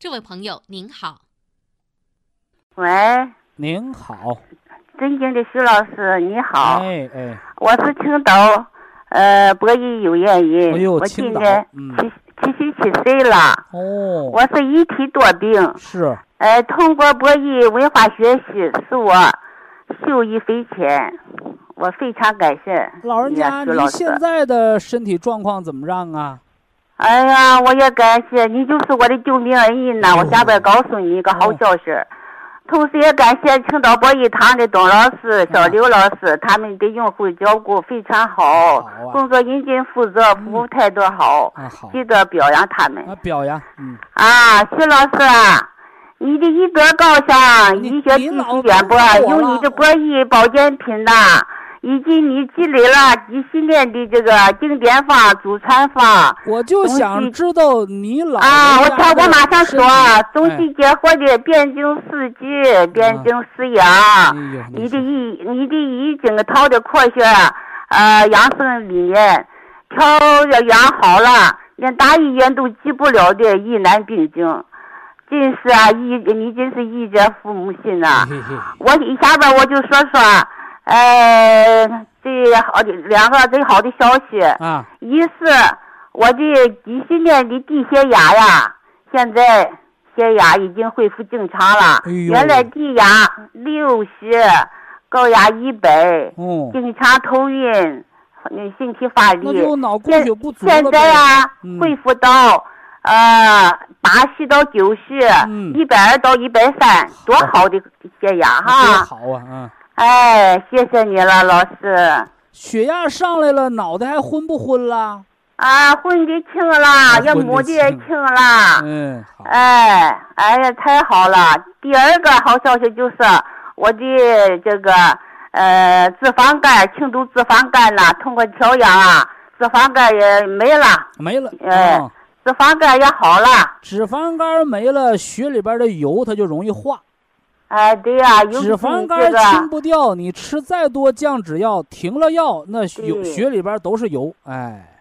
这位朋友您好，喂，您好，尊敬的徐老师你好，哎。哎，我是青岛，呃，博弈有原因，哎，我今年七七十七岁了，哦，我是一体多病，是，呃，通过博弈文化学习，使我受益匪浅，我非常感谢老人家，您现在的身体状况怎么样啊？哎呀，我也感谢你，就是我的救命恩人呐！我下边告诉你一个好消息，同时也感谢青岛博医堂的董老师、小刘老师，他们对用户照顾非常好，好啊。工作认真负责，服务态度好，啊好。值得表扬他们。啊表扬，嗯，啊，徐老师啊，你的医德高尚，你医学知识渊博有你的博医保健品呐，以及你积累了几十年的这个经典方、祖传方。我就想知道你老啊，我人家瞧，我马上说中西结合的辩证四季、辩证施养，你的说医，你的医经套的科学，呃，养生理念，调要养好了，连大医院都治不了的疑难病症，真是啊，医你真是医者父母心呐、嘿嘿嘿我一下边我就说说，呃，这好的两个最好的消息。啊，一是我的几十年的低血压呀，现在血压已经恢复正常了。哎原来低压六十，高压一百，哦，经常头晕，嗯，身体乏力。现现。在呀、嗯恢复到呃八十到九十嗯，一百二到一百三，多好的血压多哈！好啊，嗯，哎，谢谢你了，老师。血压上来了，脑袋还昏不昏了？啊，昏的轻了，也摸的也清清了。嗯，哎，哎呀，太好了！第二个好消息就是我的这个呃脂肪肝，轻度脂肪肝呐，通过调养啊，脂肪肝也没了，没了。哎啊脂肪肝也好了。脂肪肝没了，血里边的油它就容易化。哎，对呀、啊脂肪肝清不掉，你吃再多降脂药，停了药，那油血里边都是油。哎，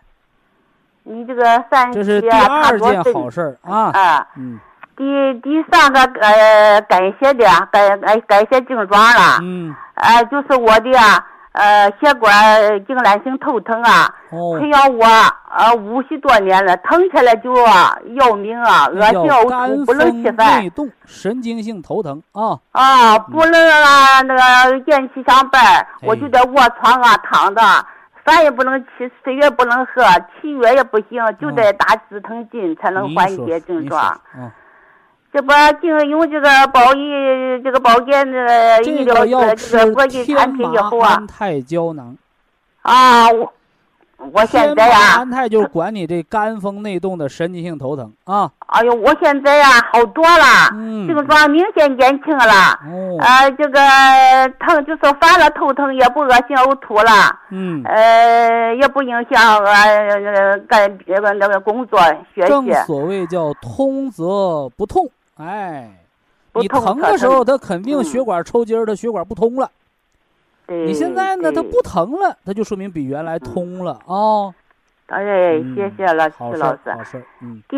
你这个三这是第二件好事儿啊。啊。嗯第第三个呃感谢的感哎感谢敬庄了，嗯，呃就是我的啊呃血管痉挛性头疼啊，哦困，扰我呃五十多年了，疼起来就啊要命啊，恶心呕吐，不能吃饭内动，神经性头疼啊。啊，不能啊那个延期上班，我就得卧床啊躺着。饭也不能吃，水也不能喝，吃药也不行，就得打止疼针才能缓解症状。嗯，这不经用这个保医这个保健这个医疗这个这个国际产品以后啊安泰胶囊。啊，我我现在呀、安泰就是管你这肝风内动的神经性头疼啊。哎呦，我现在呀、好多了，嗯症状明显减轻了。哦，呃，这个疼就是犯了头疼，也不恶心呕吐了，嗯，呃，也不影响我呃干那个那个工作学习正习。所谓叫通则不痛，哎，你疼的时候，疼它肯定嗯血管抽筋儿，它血管不通了。对你现在呢，它不疼了，它就说明比原来通了啊。哎，嗯谢谢了，好事徐老师。儿好事，嗯，第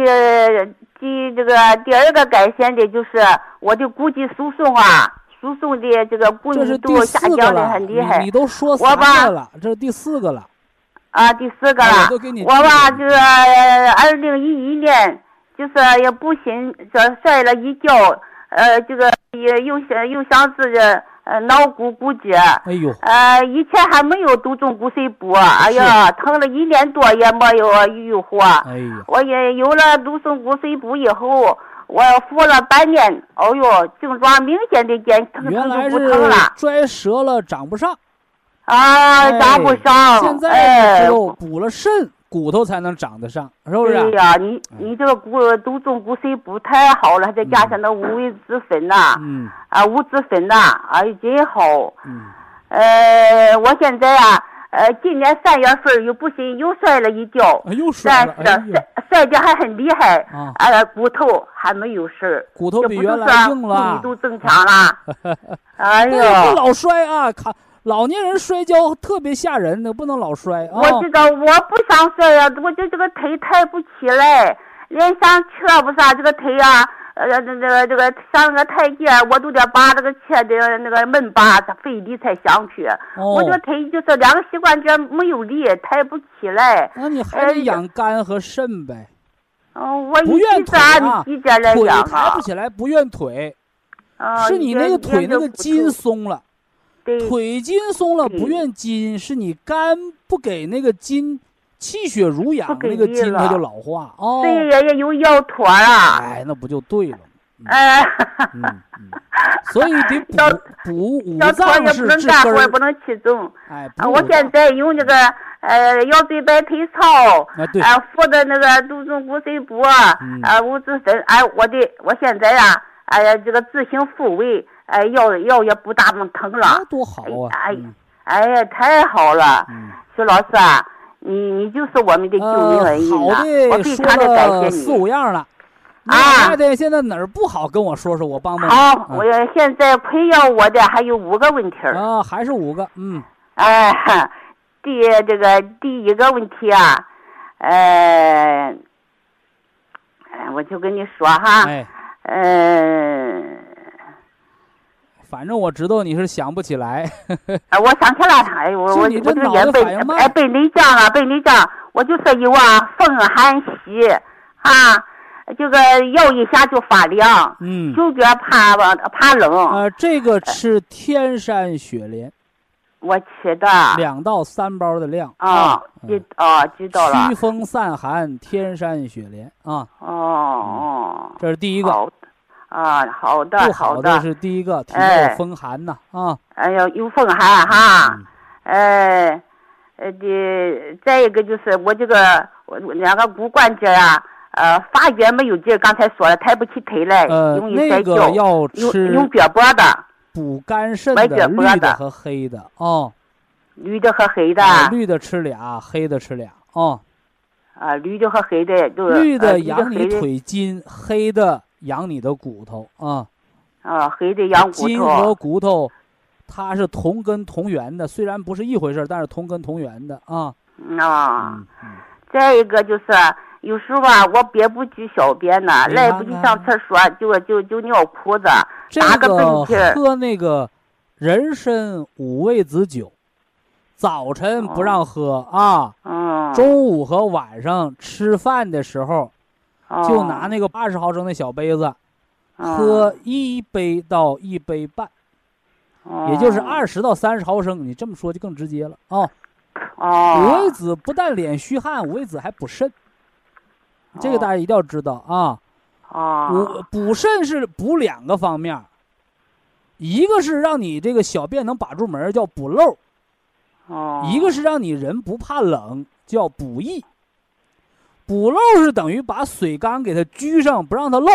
第这个第二个改善的就是我的估计输送啊，输送的这个骨密度下降的，很厉害你你都说我三吧个了，这是第四个了。啊。第四个哎了我吧就是二零一一年就是也不行这摔了一跤，呃，这个也又想又想自己呃脑骨骨折。哎呦，呃，以前还没有杜仲骨髓补，哎呀，疼了一年多也没有愈合。哎呀，我也有了杜松骨髓补以后，我服了半年，哦呦，症状明显的减疼原来疼就是不疼了摔折了，长不上。啊，哎长不上。现在哎只有补了肾，骨头才能长得上，是不是啊？对呀，你你这个骨都中骨髓补太好了，再加上那五味子粉呐，嗯啊五子粉呐，哎真好。嗯，呃，我现在啊，呃，今年三月份又不幸又摔了一跤，哎又摔了，摔摔的还很厉害，啊呃，骨头还没有事儿。骨头比原来硬了密。度增强了。哎呦，老摔啊，看老年人摔跤特别吓人的，不能老摔啊。我知道我不想摔呀、我就这个腿抬不起来，连上车不啥，这个腿呀、呃，这这个这个上个台阶，我都得把这个车的那个门把它费力才上去。哦我这个腿就是两个膝关节没有力，抬不起来。那你还哎得养肝和肾呗。嗯、我不愿一直腿啊腿抬不。起来，不愿腿，啊是你那个腿那个筋，松了，对腿筋松了，不愿筋，是你肝不给那个筋气血濡养那个筋它就老化哦。对，也也有腰托啊。哎，那不就对了吗？哎，嗯嗯，所以得补 小补五脏是也不能治根儿干活，也不。能起重。哎，啊，我现在用这个呃腰椎白腿操，啊对啊敷的那个杜仲骨髓补，嗯啊五子参，哎，我的我现在呀，哎呀这个自行复位，哎腰腰也不大么疼了那，多好啊！哎嗯哎呀太好了，嗯。徐老师啊，你你就是我们的救命呃恩，人我的，说非常的感了谢你。四五样了。啊太太现在哪儿不好，跟我说说，我帮帮你。好，嗯我现在困扰我的还有五个问题儿。啊，还是五个，嗯，哎，第这个第一个问题啊，呃，哎我就跟你说哈，哎，呃，反正我知道你是想不起来，哎我想起来了，哎，我我我这也背脑哎背内讲啊，背内讲，我就是有啊风寒袭啊，这个摇一下就发凉，嗯，手脚怕怕冷，呃，这个吃天山雪莲。我吃的两到三包的量。啊，嗯。知啊知道了。驱，风散寒天山雪莲啊，哦哦，这是第一个。啊，好的不好好的。是第一个体哎内风寒呐啊，哎呀，有风寒哈嗯，哎，呃的，再一个就是我这个我我两个骨关节啊，呃，发觉没有劲儿，刚才说了，抬不起腿来，呃，容易那个摔跤，要有吃用脚脖的，补肝肾的绿的和黑的哦，绿的和黑的，啊绿的吃俩，黑的吃俩哦，啊，绿的和黑的都绿的呃养你腿筋，黑的养你的骨头啊。啊，黑的养骨头。筋和，骨头，它是同根同源的，虽然不是一回事儿，但是同根同源的啊。嗯啊。嗯，嗯，再一个就是有时候吧，我憋不住小便呢，来不及上厕所，就就就尿裤子，这打个个喷嚏喝那个人参五味子酒，早晨不让喝啊，嗯，中午和晚上吃饭的时候就拿哦那个八十毫升的小杯子嗯喝一杯到一杯半，也就是二十到三十毫升。你这么说就更直接了啊。哦，五味子不但脸虚汗，五味子还补肾，这个大家一定要知道啊。哦补补肾是补两个方面儿，一个是让你这个小便能把住门儿，叫补漏；哦，一个是让你人不怕冷，叫补益。补漏是等于把水缸给它拘上，不让它漏；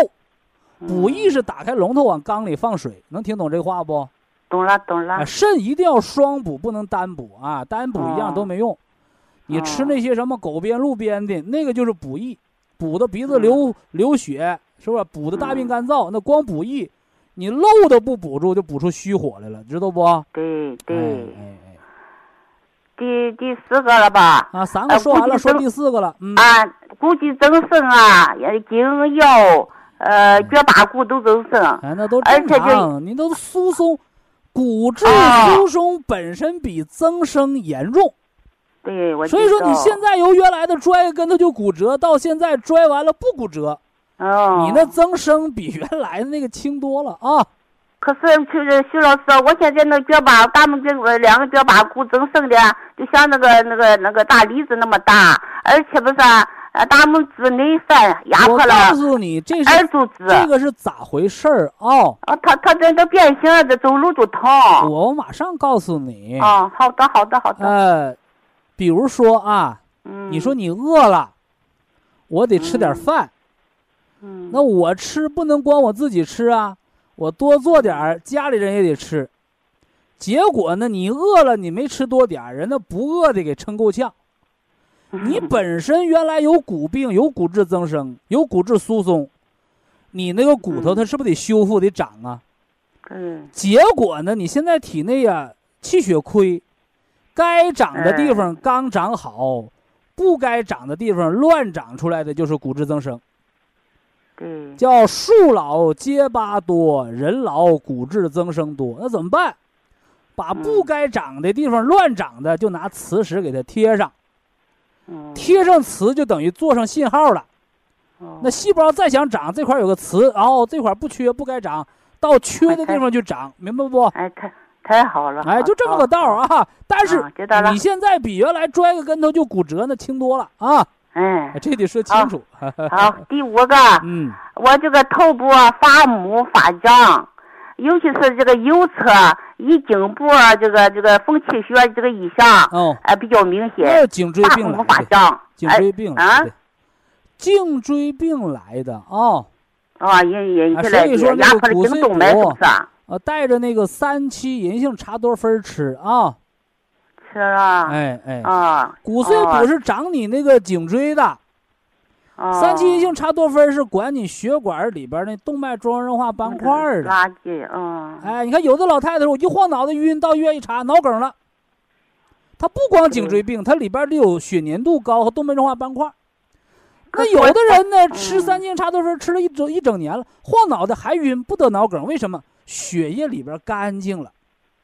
补益是打开龙头往缸里放水。能听懂这话不？懂了懂了啊，，肾一定要双补，不能单补啊，单补一样哦都没用。你吃哦那些什么狗鞭、鹿鞭的，那个就是补益，补的鼻子嗯流、流血，是不是？补的大病嗯干燥，那光补益，你漏都不补住，就补出虚火来了，知道不？对哎对，哎第第四个了吧？哎，啊，三个呃说完了，说第四个了，嗯，啊，估计增生啊，也经腰，呃，脚八骨都增生。哎，那都正常，你都疏松，骨质啊疏松本身比增生严重。对，我所以说，你现在由原来的摔个跟头就骨折，到现在摔完了不骨折，哦，你那增生比原来的那个轻多了啊！可是就是徐老师，我现在那脚把大拇指呃两个脚把骨增生的，就像那个那个那个大梨子那么大，而且不是啊呃大拇指内翻压迫了告诉你，这二是。这个是咋回事儿啊？啊，他他这都变形了，这走路就疼。我马上告诉你。啊，好的好的好的。呃，比如说啊，嗯，你说你饿了，我得吃点嗯饭，嗯，那我吃不能光我自己吃啊，我多做点儿，家里人也得吃。结果呢，你饿了，你没吃多点儿，人家不饿的给撑够呛。你本身原来有骨病，有骨质增生，有骨质疏松，你那个骨头嗯它是不是得修复得长啊？嗯结果呢，你现在体内呀、气血亏，该长的地方刚长好，不该长的地方乱长出来的就是骨质增生，对，叫树老结疤多，人老骨质增生多。那怎么办？把不嗯该长的地方乱长的，就拿磁石给它贴上，嗯，贴上磁就等于做上信号了。哦那细胞再想长，这块有个磁，哦，这块不缺，不该长，到缺的地方就长，明白不？哎，太太好了。哎，就这么个道儿啊。啊！但是你现在比原来摔个跟头就骨折那轻多了啊！嗯，这得说清楚。好，第五个，嗯，我这个头部发木发胀，尤其是这个右侧一颈部这个这个风气穴这个异象，哦，哎，比较明那显，颈椎病来发木发胀，颈椎病哎啊颈椎病来的啊。啊，引引啊起来所以说的压迫的那个骨髓颈动脉是补不是啊？呃，带着那个三七银杏茶多酚吃啊，是啊，哎哎，啊，骨碎补是长你那个颈椎的，哦三七银杏茶多酚是管你血管里边那动脉粥样硬化斑块儿的。垃圾，嗯，哎，你看有的老太太说，我一晃脑袋晕，到医院一查脑梗了。它不光颈椎病，它里边得有血粘度高和动脉硬化斑块儿。那有的人呢，吃三七银茶多酚吃了一整一整年了，晃脑袋还晕，不得脑梗，为什么？血液里边干净了。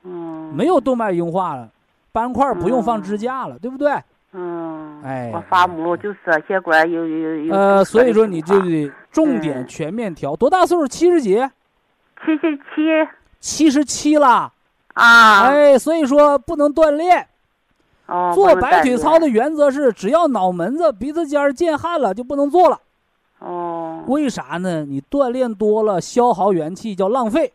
嗯，没有动脉硬化了，斑块不用放支架了，对不对？嗯，哎我发木就是血管有有有。呃，所以说你就就得重点嗯全面调。多大岁数？七十几？七十七七十七了。啊，哎，所以说不能锻炼。哦，做白腿操的原则是，只要脑门子、鼻子尖儿见汗了就不能做了。哦，为啥呢？你锻炼多了，消耗元气叫浪费。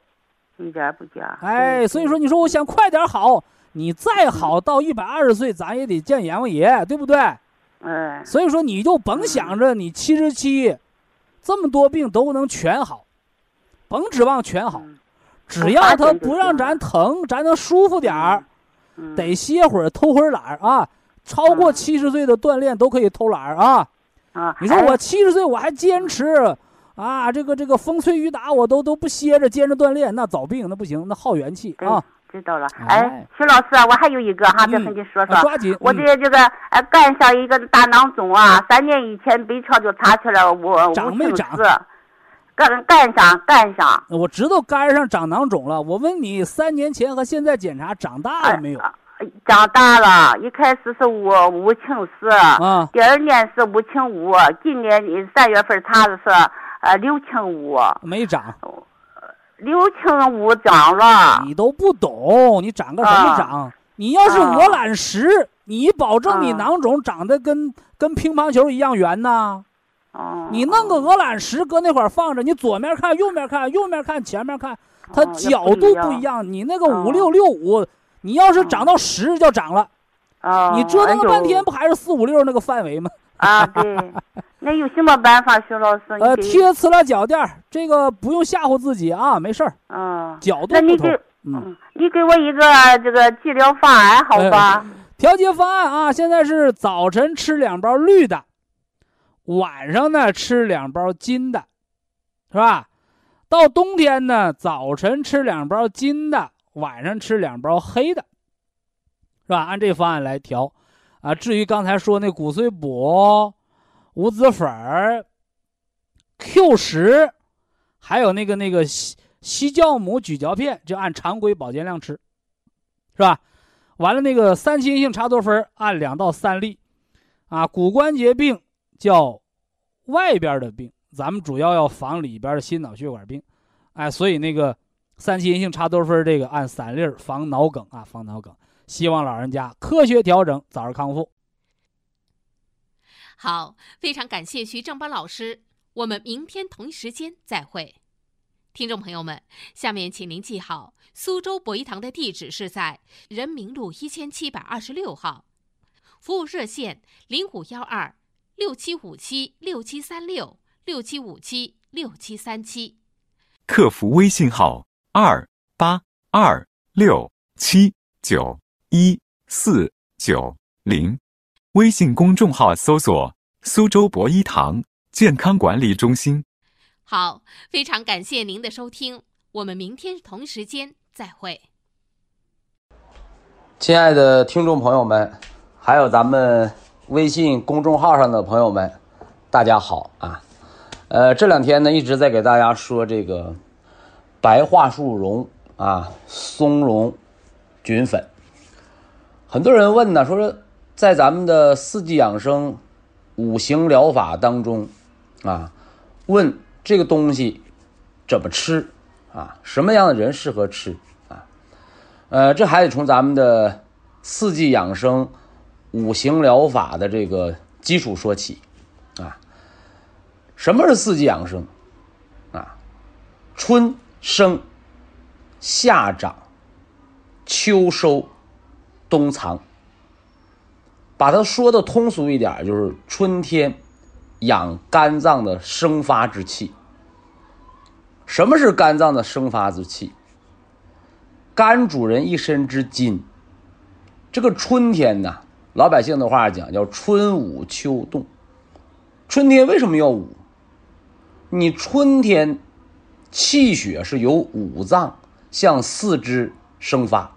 一点不加。哎，所以说你说我想快点好，你再好到一百二十岁，咱也得见阎王爷，对不对？哎，所以说你就甭想着你七十七，这么多病都能全好，甭指望全好，嗯。只要他不让咱疼，咱能舒服点儿，嗯得歇会儿偷会儿懒儿啊。超过七十岁的锻炼都可以偷懒儿啊。啊，你说哎我七十岁我还坚持啊，这个这个风吹雨打我都都不歇着坚持锻炼，那早病那不行，那耗元气啊。知道了。哎哎，徐老师啊，我还有一个哈，再嗯跟你说啊说。我嗯。的这个呃肝上一个大囊肿啊，三年以前 B 超就查出来我长没长？肝肝上肝上。我知道肝上长囊肿了，我问你，三年前和现在检查长大了没有？哎长大了，一开始是五五轻四，啊，第二年是五轻五，今年三月份查的是呃六轻五，没长，六轻五长了。你都不懂，你长个什么长？你要是鹅卵石，你保证你啊囊肿长得跟跟乒乓球一样圆呐？哦，你弄个鹅卵石搁那块儿放着，你左面看，右面看，右面看，前面看，它角度不不一样。你那个哦五六六五，你要是长到十就长了，啊，你折腾了半天，不还是四五六那个范围吗？啊？对，那有什么办法，徐老师？呃，贴磁疗脚垫儿，这个不用吓唬自己啊，没事儿，嗯，角度不同那你给。嗯，嗯，你给我一个这个治疗方案，好吧？调节方案啊，现在是早晨吃两包绿的，晚上呢吃两包金的，是吧？到冬天呢，早晨吃两包金的，晚上吃两包黑的，是吧？按这方案来调，啊，至于刚才说那骨髓补、五子粉儿、Q 十，还有那个那个西西酵母咀嚼片，就按常规保健量吃，是吧？完了，那个三七银杏茶多酚按两到三粒，啊，骨关节病叫外边的病，咱们主要要防里边的心脑血管病，哎，所以那个三七银杏茶多酚这个按三粒防脑梗啊，防脑梗。希望老人家科学调整，早日康复。好，非常感谢徐正邦老师，我们明天同一时间再会。听众朋友们，下面请您记好，苏州博医堂的地址是在人民路一千七百二十六号，服务热线零五幺二六七五七六七三六六七五七六七三七。客服微信号二八二六七九一四九零，微信公众号搜索“苏州博一堂健康管理中心”。好，非常感谢您的收听，我们明天同时间再会。亲爱的听众朋友们，还有咱们微信公众号上的朋友们，大家好啊！呃，这两天呢一直在给大家说这个白桦树茸啊、松茸菌粉。很多人问呢，说说在咱们的四季养生五行疗法当中啊，问这个东西怎么吃啊？什么样的人适合吃啊？呃，这还得从咱们的四季养生五行疗法的这个基础说起，啊，什么是四季养生？啊，春生，夏长，秋收，冬藏。把它说的通俗一点，就是春天养肝脏的生发之气。什么是肝脏的生发之气？肝主人一身之筋。这个春天呢，老百姓的话讲叫春捂秋冻。春天为什么要捂？你春天气血是由五脏向四肢生发，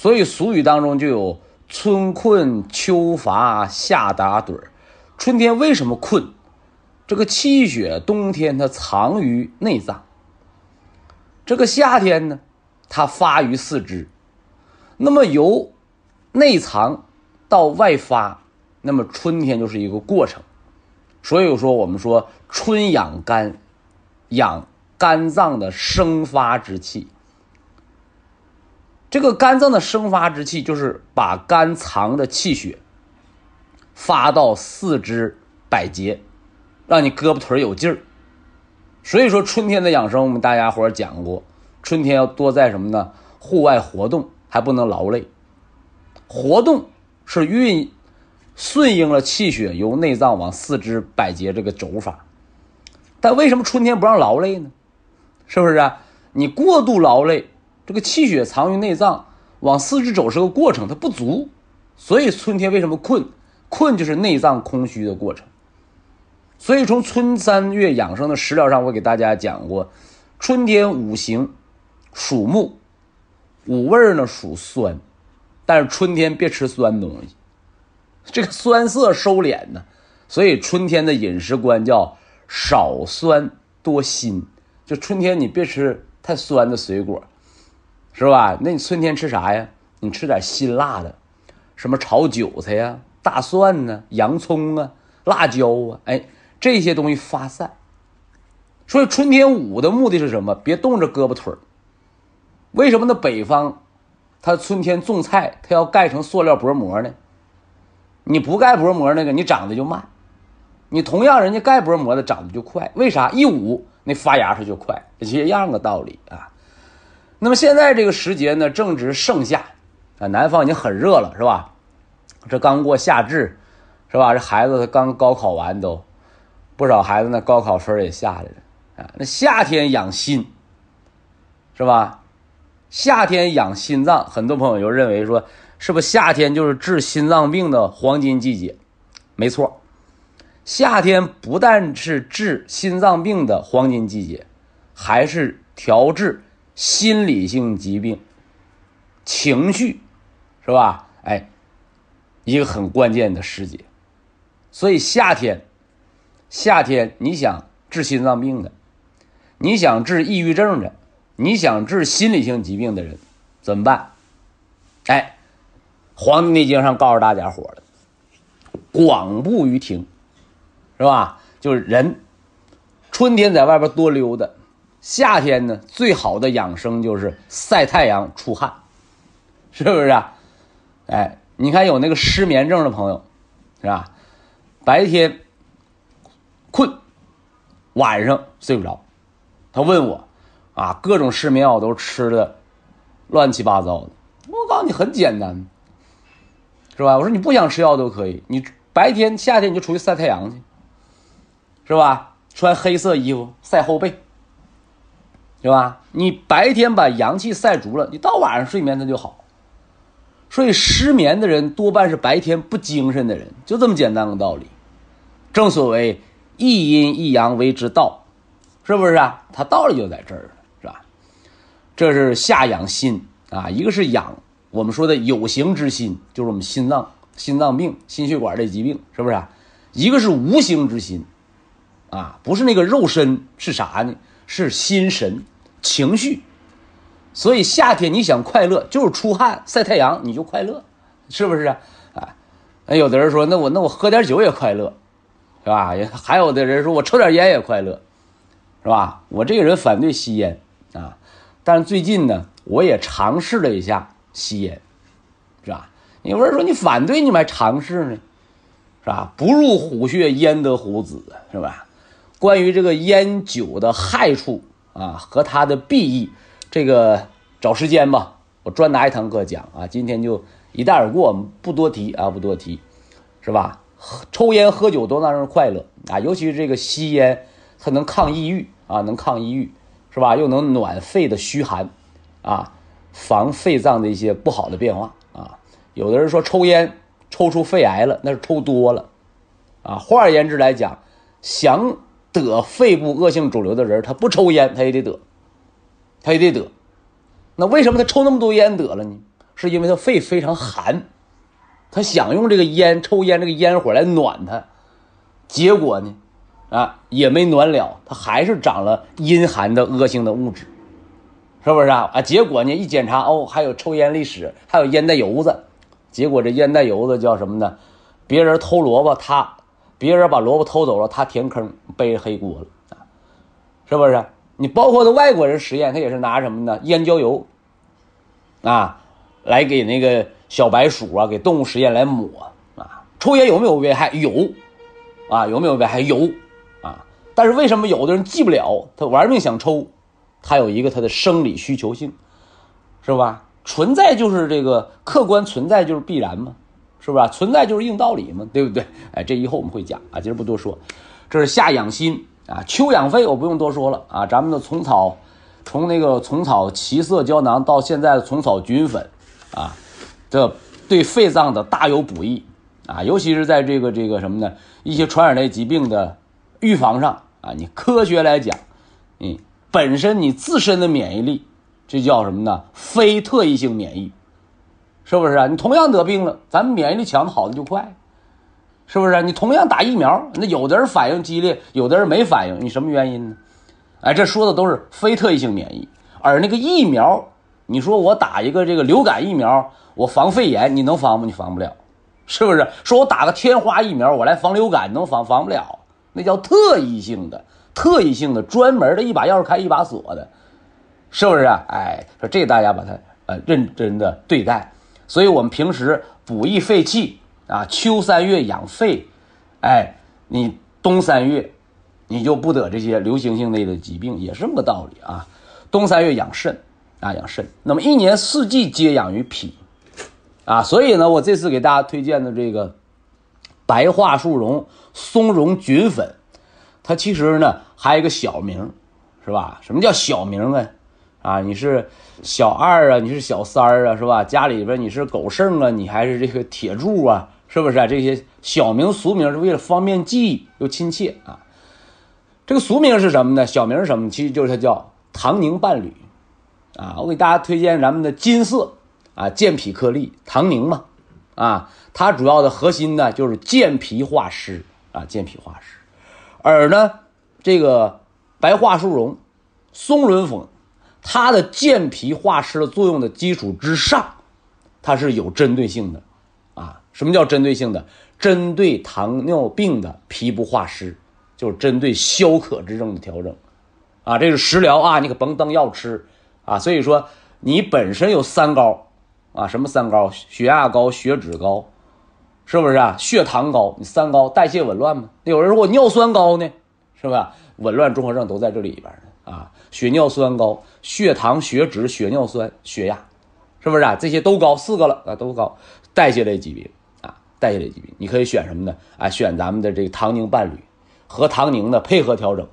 所以俗语当中就有“春困秋乏夏打盹儿”。春天为什么困？这个气血冬天它藏于内脏，这个夏天呢，它发于四肢。那么由内藏到外发，那么春天就是一个过程。所以说，我们说春养肝，养肝脏的生发之气。这个肝脏的生发之气，就是把肝藏的气血发到四肢百节，让你胳膊腿有劲儿。所以说，春天的养生，我们大家伙讲过，春天要多在什么呢？户外活动。还不能劳累，活动是运顺应了气血由内脏往四肢百节这个走法，但为什么春天不让劳累呢？是不是啊？你过度劳累，这个气血藏于内脏，往四肢走是个过程，它不足，所以春天为什么困？困就是内脏空虚的过程。所以从春三月养生的食疗上，我给大家讲过，春天五行属木。五味呢属酸，但是春天别吃酸东西，这个酸涩收敛呢，所以春天的饮食观叫少酸多辛。就春天你别吃太酸的水果，是吧？那你春天吃啥呀？你吃点辛辣的，什么炒韭菜呀、大蒜呢、洋葱啊、辣椒啊，哎，这些东西发散。所以春天捂的目的是什么？别冻着胳膊腿儿。为什么呢？北方，它春天种菜，它要盖成塑料薄膜呢？你不盖薄膜那个，你长得就慢。你同样人家盖薄膜的长得就快，为啥？一捂那发芽它就快，一样的道理啊。那么现在这个时节呢，正值盛夏啊，南方已经很热了，是吧？这刚过夏至，是吧？这孩子刚高考完，都不少孩子呢，高考分也下来了啊。那夏天养心，是吧？夏天养心脏，很多朋友就认为说，是不是夏天就是治心脏病的黄金季节？没错，夏天不但是治心脏病的黄金季节，还是调治心理性疾病、情绪，是吧？哎，一个很关键的时节。所以夏天，夏天你想治心脏病的，你想治抑郁症的。你想治心理性疾病的人怎么办？哎，《黄帝内经》上告诉大家伙了，广步于庭，是吧？就是人春天在外边多溜达，夏天呢最好的养生就是晒太阳出汗，是不是？啊？哎，你看有那个失眠症的朋友，是吧？白天困，晚上睡不着，他问我。啊，各种失眠药都吃的乱七八糟的。我告诉你，很简单，是吧？我说你不想吃药都可以，你白天夏天你就出去晒太阳去，是吧？穿黑色衣服晒后背，是吧？你白天把阳气晒足了，你到晚上睡眠它就好。所以失眠的人多半是白天不精神的人，就这么简单个道理。正所谓一阴一阳为之道，是不是啊？它道理就在这儿是吧。这是下养心啊，一个是养我们说的有形之心，就是我们心脏、心脏病、心血管这疾病，是不是？啊？一个是无形之心，啊，不是那个肉身，是啥呢？是心神、情绪。所以夏天你想快乐，就是出汗、晒太阳，你就快乐，是不是？啊，那有的人说，那我那我喝点酒也快乐，是吧？还有的人说我抽点烟也快乐，是吧？我这个人反对吸烟啊。但是最近呢，我也尝试了一下吸烟，是吧？有人说你反对，你们还尝试呢，是吧？不入虎穴，焉得虎子，是吧？关于这个烟酒的害处啊和它的裨益，这个找时间吧，我专拿一堂课讲啊。今天就一带而过，不多提啊，不多提，是吧？抽烟喝酒都让人快乐啊，尤其是这个吸烟，它能抗抑郁啊，能抗抑郁，是吧？又能暖肺的虚寒，啊，防肺脏的一些不好的变化啊。有的人说抽烟抽出肺癌了，那是抽多了，啊。换而言之来讲，想。得肺部恶性肿瘤的人，他不抽烟，他也得得，他也得得。那为什么他抽那么多烟得了呢？是因为他肺非常寒，他想用这个烟抽烟这个烟火来暖他，结果呢，啊也没暖了，他还是长了阴寒的恶性的物质，是不是啊？啊，结果呢一检查哦，还有抽烟历史，还有烟袋油子，结果这烟袋油子叫什么呢？别人偷萝卜他。别人把萝卜偷走了，他填坑背着黑锅了啊，是不是？你包括的外国人实验，他也是拿什么呢？烟焦油啊，来给那个小白鼠啊，给动物实验来抹啊。抽烟有没有危害？有啊，有没有危害？有啊。但是为什么有的人戒不了？他玩命想抽，他有一个他的生理需求性，是吧？存在就是这个客观存在就是必然嘛。是不是存在就是硬道理嘛，对不对？哎，这以后我们会讲啊，今儿不多说。这是夏养心啊，秋养肺，我不用多说了啊。咱们的虫草，从那个虫草七色胶囊到现在的虫草菌粉啊，这对肺脏的大有补益啊，尤其是在这个这个什么呢？一些传染类疾病的预防上啊，你科学来讲，嗯，本身你自身的免疫力，这叫什么呢？非特异性免疫。是不是啊？你同样得病了，咱们免疫力强的好的就快，是不是？你同样打疫苗，那有的人反应激烈，有的人没反应，你什么原因呢？哎，这说的都是非特异性免疫，而那个疫苗，你说我打一个这个流感疫苗，我防肺炎，你能防吗？你防不了，是不是？说我打个天花疫苗，我来防流感，能防防不了？那叫特异性的，特异性的，专门的一把钥匙开一把锁的，是不是啊？哎，说这大家把它呃认真的对待。所以，我们平时补益肺气啊，秋三月养肺，哎，你冬三月，你就不得这些流行性类的疾病，也是这么个道理啊。冬三月养肾啊，养肾。那么一年四季皆养于脾啊，所以呢，我这次给大家推荐的这个白桦树茸松茸菌粉，它其实呢还有一个小名，是吧？什么叫小名啊？啊，你是小二啊，你是小三儿啊，是吧？家里边你是狗剩啊，你还是这个铁柱啊，是不是啊？这些小名俗名是为了方便记忆又亲切啊。这个俗名是什么呢？小名是什么？其实就是它叫唐宁伴侣啊。我给大家推荐咱们的金色啊健脾颗粒唐宁嘛啊，它主要的核心呢就是健脾化湿啊，健脾化湿。而呢这个白桦树茸松茸粉。它的健脾化湿的作用的基础之上，它是有针对性的，啊，什么叫针对性的？针对糖尿病的脾不化湿，就是针对消渴之症的调整，啊，这是食疗啊，你可甭当药吃，啊，所以说你本身有三高，啊，什么三高？血压高、血脂高，是不是啊？血糖高，你三高，代谢紊乱吗？有人说我尿酸高呢，是吧？紊乱综合症都在这里边，啊。血尿酸高，血糖、血脂、血尿酸、血压，是不是啊？这些都高，四个了啊，都高。代谢类疾病啊，代谢类疾病，你可以选什么呢？啊，选咱们的这个唐宁伴侣，和唐宁的配合调整。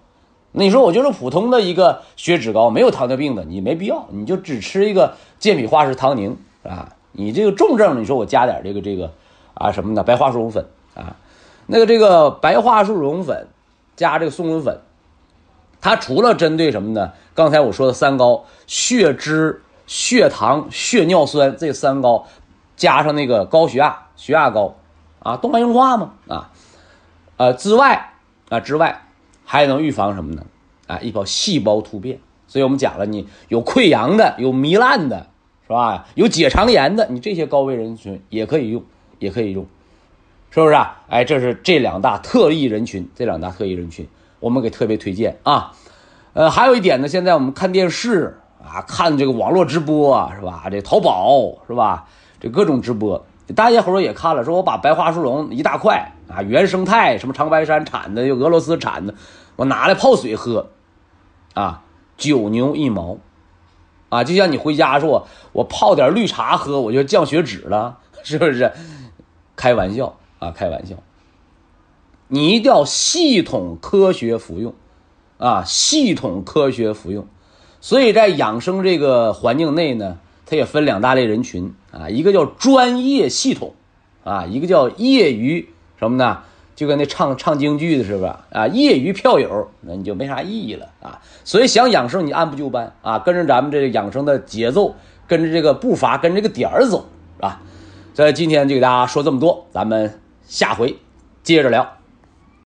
那你说我就是普通的一个血脂高，没有糖尿病的，你没必要，你就只吃一个健脾化湿唐宁啊。你这个重症，你说我加点这个这个啊什么的白桦树茸粉啊，那个这个白桦树茸粉加这个松茸粉。它除了针对什么呢？刚才我说的三高：血脂、血糖、血尿酸这三高，加上那个高血压、血压高，啊，动脉硬化嘛，啊，呃之外啊之外，还能预防什么呢？啊，预防细胞突变。所以我们讲了，你有溃疡的，有糜烂的，是吧？有结肠炎的，你这些高危人群也可以用，也可以用，是不是啊？哎，这是这两大特异人群，这两大特异人群。我们给特别推荐啊，呃，还有一点呢，现在我们看电视啊，看这个网络直播是吧？这淘宝是吧？这各种直播大家伙儿也看了，说我把白桦树茸一大块啊，原生态什么长白山产的，又俄罗斯产的，我拿来泡水喝，啊，九牛一毛，啊，就像你回家说我我泡点绿茶喝，我就降血脂了，是不是？开玩笑啊，开玩笑。你一定要系统科学服用，啊，系统科学服用。所以在养生这个环境内呢，它也分两大类人群啊，一个叫专业系统，啊，一个叫业余什么呢？就跟那唱唱京剧的是吧？啊，业余票友，那你就没啥意义了啊。所以想养生，你按部就班啊，跟着咱们这个养生的节奏，跟着这个步伐，跟这个点儿走啊。所以今天就给大家说这么多，咱们下回接着聊。